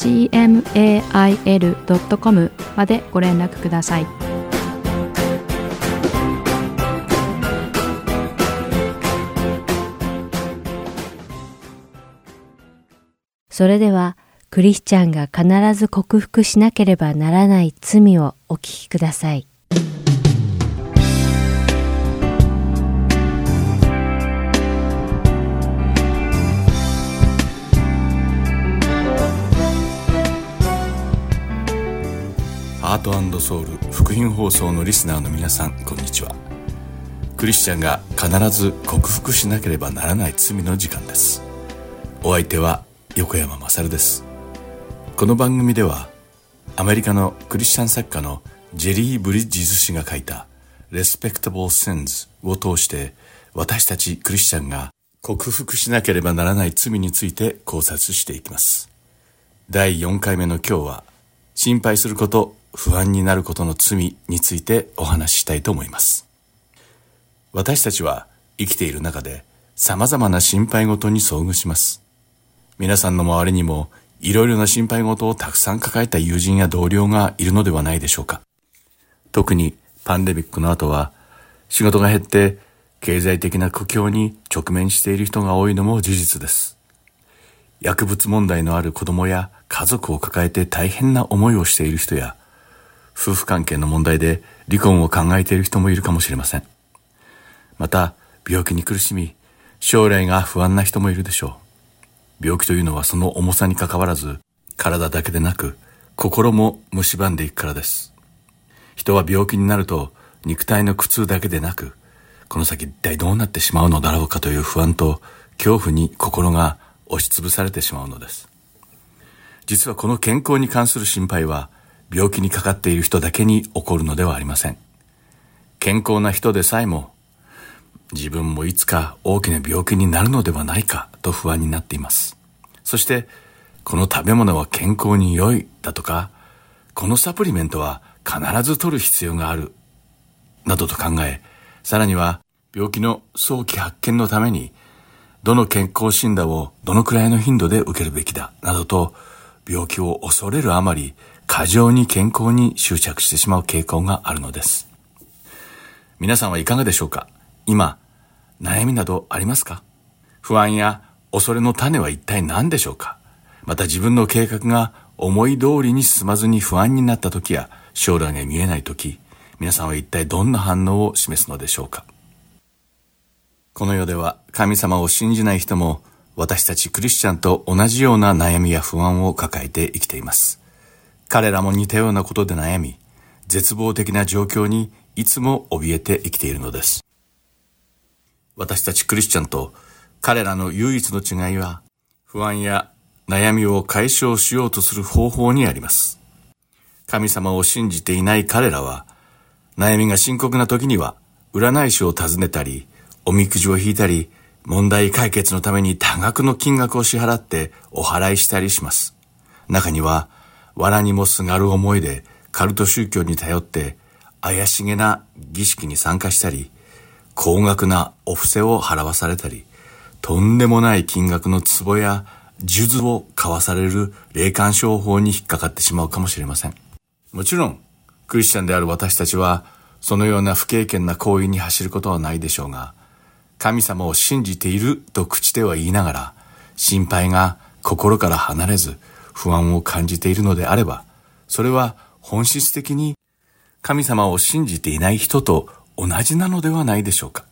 gmail.com までご連絡ください。それでは、クリスチャンが必ず克服しなければならない罪をお聞きください。ハートソウル福音放送のリスナーの皆さんこんにちは。クリスチャンが必ず克服しなければならない罪の時間です。お相手は横山まさるです。この番組ではアメリカのクリスチャン作家のジェリー・ブリッジズ氏が書いた Respectable Sins を通して私たちクリスチャンが克服しなければならない罪について考察していきます。第4回目の今日は心配すること不安になることの罪についてお話ししたいと思います。私たちは生きている中で様々な心配事に遭遇します。皆さんの周りにもいろいろな心配事をたくさん抱えた友人や同僚がいるのではないでしょうか。特にパンデミックの後は仕事が減って経済的な苦境に直面している人が多いのも事実です。薬物問題のある子供や家族を抱えて大変な思いをしている人や夫婦関係の問題で離婚を考えている人もいるかもしれません。また、病気に苦しみ、将来が不安な人もいるでしょう。病気というのはその重さにかかわらず、体だけでなく、心も蝕んでいくからです。人は病気になると、肉体の苦痛だけでなく、この先一体どうなってしまうのだろうかという不安と恐怖に心が押しつぶされてしまうのです。実はこの健康に関する心配は、病気にかかっている人だけに起こるのではありません。健康な人でさえも、自分もいつか大きな病気になるのではないかと不安になっています。そして、この食べ物は健康に良いだとか、このサプリメントは必ず取る必要がある、などと考え、さらには病気の早期発見のために、どの健康診断をどのくらいの頻度で受けるべきだ、などと、病気を恐れるあまり、過剰に健康に執着してしまう傾向があるのです。皆さんはいかがでしょうか？今、悩みなどありますか？不安や恐れの種は一体何でしょうか？また自分の計画が思い通りに進まずに不安になった時や将来が見えない時、皆さんは一体どんな反応を示すのでしょうか？この世では神様を信じない人も私たちクリスチャンと同じような悩みや不安を抱えて生きています。彼らも似たようなことで悩み、絶望的な状況にいつも怯えて生きているのです。私たちクリスチャンと彼らの唯一の違いは、不安や悩みを解消しようとする方法にあります。神様を信じていない彼らは、悩みが深刻な時には、占い師を訪ねたり、おみくじを引いたり、問題解決のために多額の金額を支払ってお払いしたりします。中には、藁にもすがる思いでカルト宗教に頼って怪しげな儀式に参加したり、高額なお布施を払わされたり、とんでもない金額の壺や数珠を買わされる霊感商法に引っかかってしまうかもしれません。もちろん、クリスチャンである私たちは、そのような不経験な行為に走ることはないでしょうが、神様を信じていると口では言いながら、心配が心から離れず、不安を感じているのであれば、それは本質的に神様を信じていない人と同じなのではないでしょうか。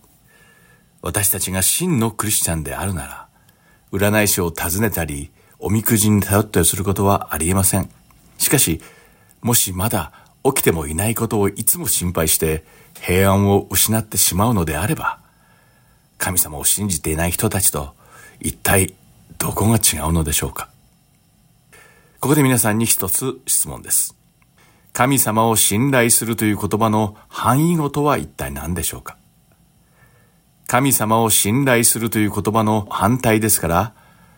私たちが真のクリスチャンであるなら、占い師を訪ねたり、おみくじに頼ったりすることはありえません。しかし、もしまだ起きてもいないことをいつも心配して平安を失ってしまうのであれば、神様を信じていない人たちと一体どこが違うのでしょうかここで皆さんに一つ質問です。神様を信頼するという言葉の範囲語とは一体何でしょうか？神様を信頼するという言葉の反対ですから、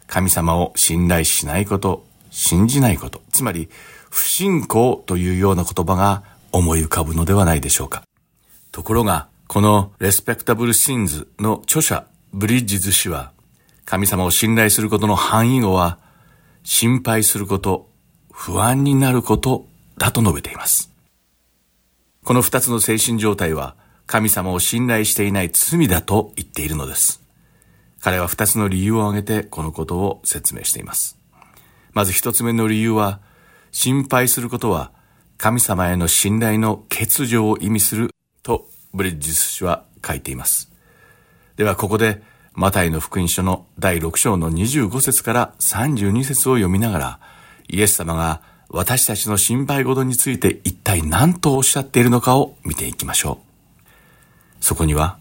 神様を信頼しないこと、信じないこと、つまり不信仰というような言葉が思い浮かぶのではないでしょうか？ところが、このレスペクタブルシンズの著者、ブリッジズ氏は、神様を信頼することの範囲語は、心配すること、不安になることだと述べています。この二つの精神状態は、神様を信頼していない罪だと言っているのです。彼は二つの理由を挙げてこのことを説明しています。まず一つ目の理由は、心配することは神様への信頼の欠如を意味するとブリッジス氏は書いています。ではここでマタイの福音書の第6章の25節から32節を読みながらイエス様が私たちの心配事について一体何とおっしゃっているのかを見ていきましょう。そこには、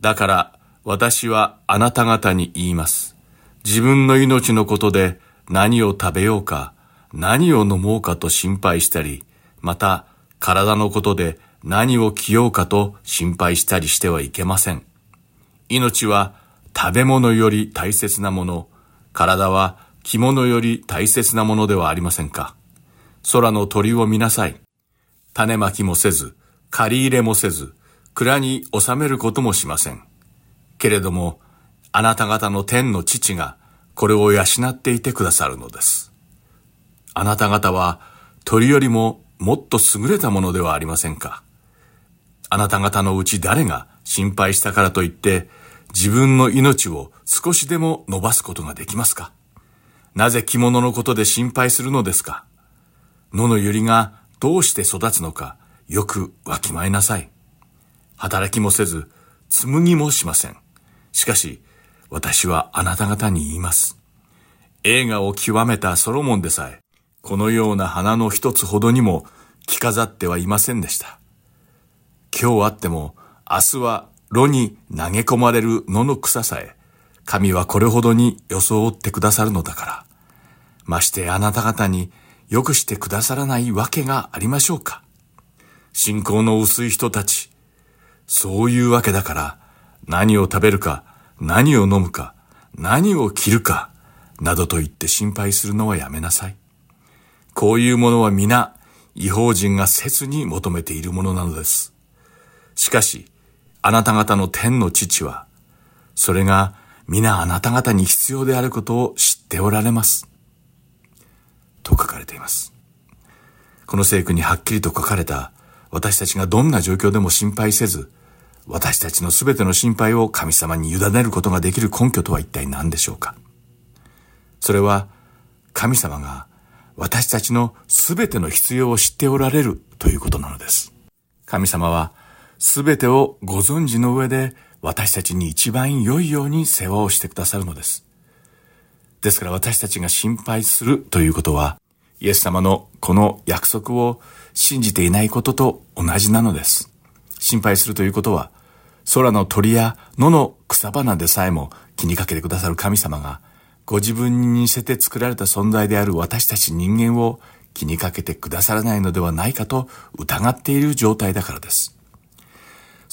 だから私はあなた方に言います。自分の命のことで何を食べようか、何を飲もうかと心配したり、また体のことで何を着ようかと心配したりしてはいけません。命は食べ物より大切なもの、体は着物より大切なものではありませんか。空の鳥を見なさい。種まきもせず、借り入れもせず、蔵に収めることもしません。けれども、あなた方の天の父がこれを養っていてくださるのです。あなた方は鳥よりももっと優れたものではありませんか。あなた方のうち誰が心配したからといって自分の命を少しでも伸ばすことができますか？なぜ着物のことで心配するのですか？野の百合がどうして育つのかよくわきまえなさい。働きもせず、紡ぎもしません。しかし、私はあなた方に言います。映画を極めたソロモンでさえ、このような花の一つほどにも着飾ってはいませんでした。今日あっても明日は炉に投げ込まれる野の草さえ、神はこれほどに装ってくださるのだから。ましてあなた方によくしてくださらないわけがありましょうか。信仰の薄い人たち、そういうわけだから、何を食べるか、何を飲むか、何を着るか、などと言って心配するのはやめなさい。こういうものは皆、違法人が切に求めているものなのです。しかし、あなた方の天の父は、それが皆あなた方に必要であることを知っておられます。と書かれています。この聖句にはっきりと書かれた、私たちがどんな状況でも心配せず、私たちのすべての心配を神様に委ねることができる根拠とは一体何でしょうかそれは、神様が私たちのすべての必要を知っておられるということなのです。神様はすべてをご存知の上で私たちに一番良いように世話をしてくださるのです。ですから私たちが心配するということは、イエス様のこの約束を信じていないことと同じなのです。心配するということは、空の鳥や野の草花でさえも気にかけてくださる神様がご自分に似せて作られた存在である私たち人間を気にかけてくださらないのではないかと疑っている状態だからです。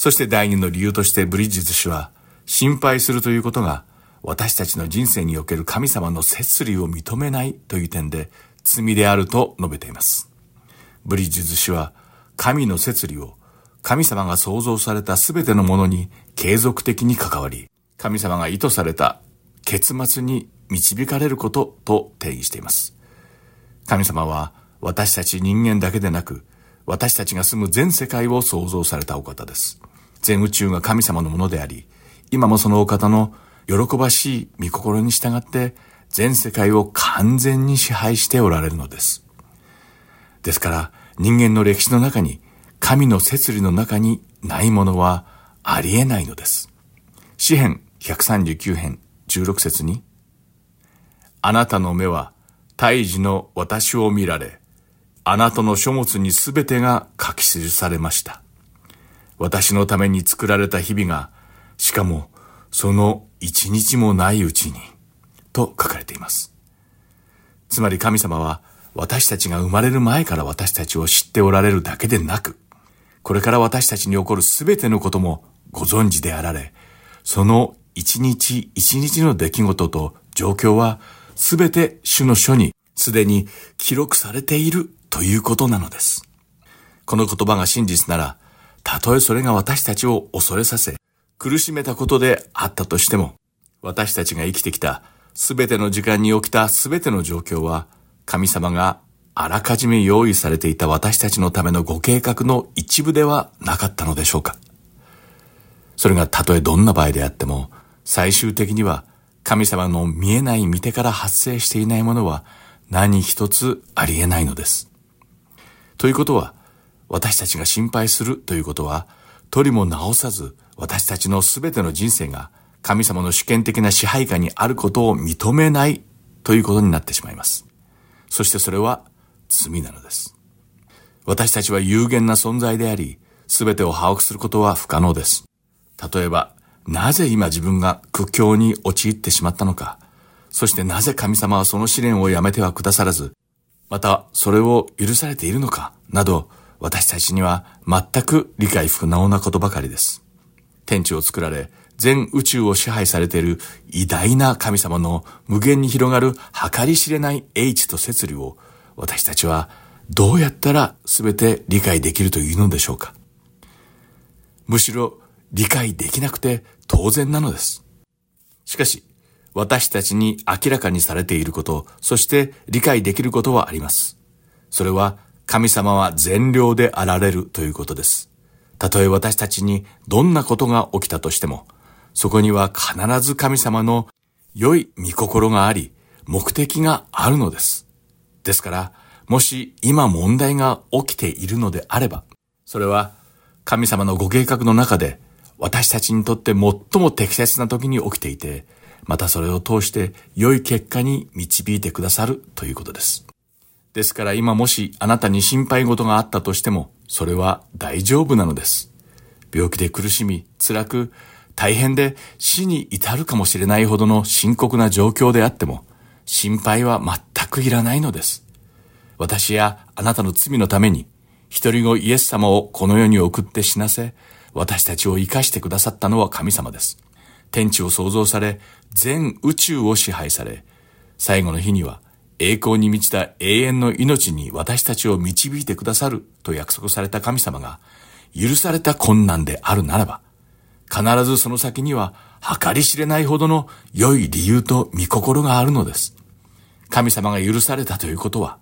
そして第二の理由としてブリッジズ氏は心配するということが私たちの人生における神様の摂理を認めないという点で罪であると述べています。ブリッジズ氏は神の摂理を神様が創造された全てのものに継続的に関わり、神様が意図された結末に導かれることと定義しています。神様は私たち人間だけでなく、私たちが住む全世界を創造されたお方です。全宇宙が神様のものであり、今もそのお方の喜ばしい御心に従って全世界を完全に支配しておられるのです。ですから人間の歴史の中に神の摂理の中にないものはありえないのです。詩編139編16節に、あなたの目は胎児の私を見られ、あなたの書物にすべてが書き記されました。私のために作られた日々が、しかもその一日もないうちに、と書かれています。つまり神様は私たちが生まれる前から私たちを知っておられるだけでなく、これから私たちに起こるすべてのこともご存知であられ、その一日一日の出来事と状況はすべて主の書にすでに記録されているということなのです。この言葉が真実なら、たとえそれが私たちを恐れさせ、苦しめたことであったとしても、私たちが生きてきたすべての時間に起きたすべての状況は、神様があらかじめ用意されていた私たちのためのご計画の一部ではなかったのでしょうか。それがたとえどんな場合であっても、最終的には神様の見えない見てから発生していないものは何一つありえないのです。ということは、私たちが心配するということは、取りも直さず私たちのすべての人生が神様の主権的な支配下にあることを認めないということになってしまいます。そしてそれは罪なのです。私たちは有限な存在であり、すべてを把握することは不可能です。例えば、なぜ今自分が苦境に陥ってしまったのか、そしてなぜ神様はその試練をやめてはくださらず、またそれを許されているのか、など、私たちには全く理解不能なことばかりです。天地を作られ、全宇宙を支配されている偉大な神様の無限に広がる計り知れない英知と摂理を私たちはどうやったら全て理解できるというのでしょうかむしろ理解できなくて当然なのです。しかし、私たちに明らかにされていること、そして理解できることはあります。それは神様は善良であられるということです。たとえ私たちにどんなことが起きたとしても、そこには必ず神様の良い御心があり、目的があるのです。ですから、もし今問題が起きているのであれば、それは神様のご計画の中で私たちにとって最も適切な時に起きていて、またそれを通して良い結果に導いてくださるということです。ですから今もしあなたに心配事があったとしても、それは大丈夫なのです。病気で苦しみ、辛く、大変で死に至るかもしれないほどの深刻な状況であっても、心配は全くいらないのです。私やあなたの罪のために、一人子イエス様をこの世に送って死なせ、私たちを生かしてくださったのは神様です。天地を創造され、全宇宙を支配され、最後の日には栄光に満ちた永遠の命に私たちを導いてくださると約束された神様が、許された困難であるならば、必ずその先には計り知れないほどの良い理由と御心があるのです。神様が許されたということは、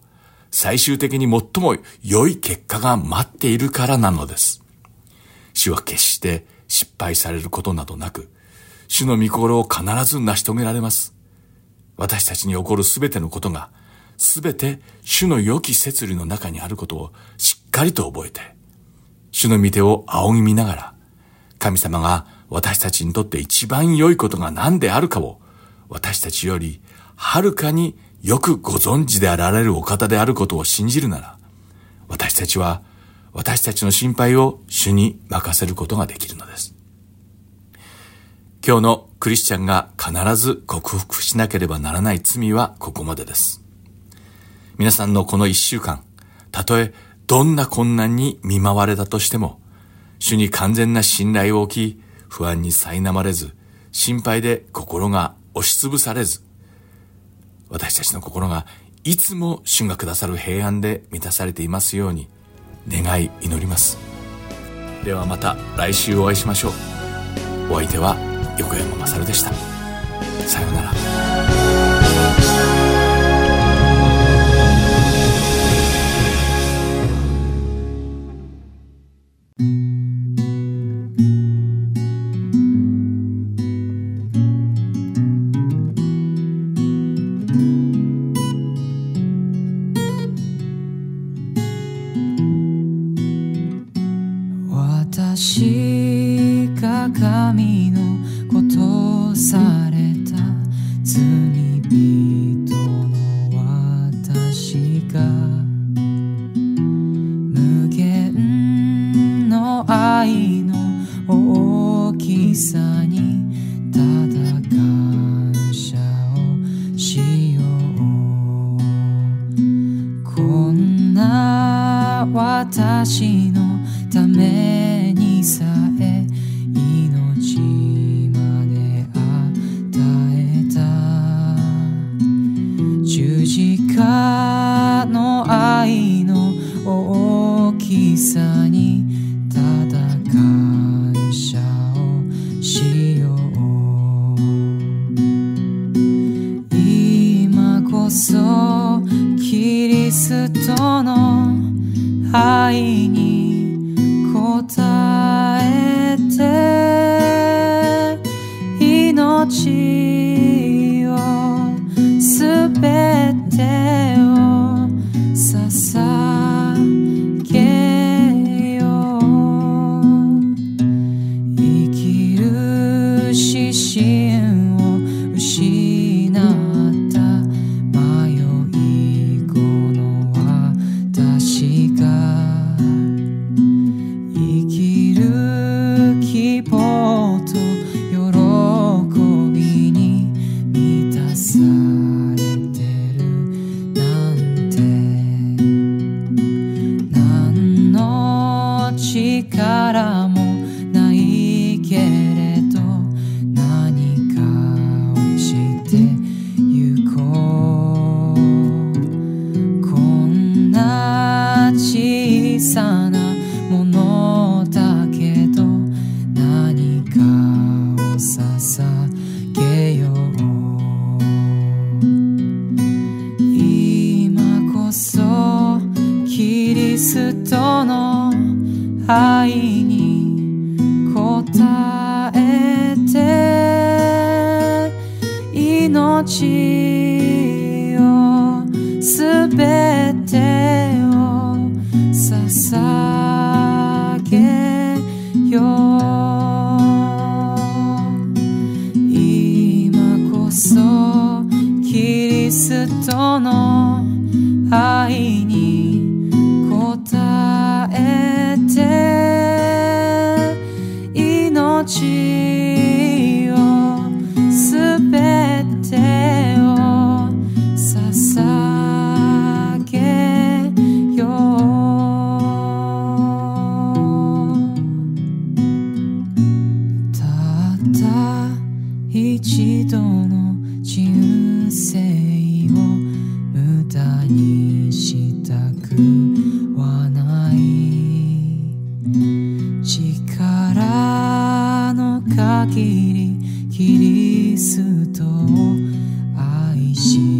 最終的に最も良い結果が待っているからなのです。主は決して失敗されることなどなく、主の御心を必ず成し遂げられます。私たちに起こるすべてのことが、すべて主の良き摂理の中にあることをしっかりと覚えて、主の御手を仰ぎ見ながら、神様が私たちにとって一番良いことが何であるかを、私たちよりはるかによくご存知であられるお方であることを信じるなら、私たちは私たちの心配を主に任せることができるのです。今日のクリスチャンが必ず克服しなければならない罪はここまでです。皆さんのこの一週間、たとえどんな困難に見舞われたとしても、主に完全な信頼を置き、不安に苛まれず、心配で心が押しつぶされず、私たちの心がいつも主がくださる平安で満たされていますように、願い祈ります。ではまた来週お会いしましょう。お相手は横山まさるでした。さようなら。去限りキリストを愛し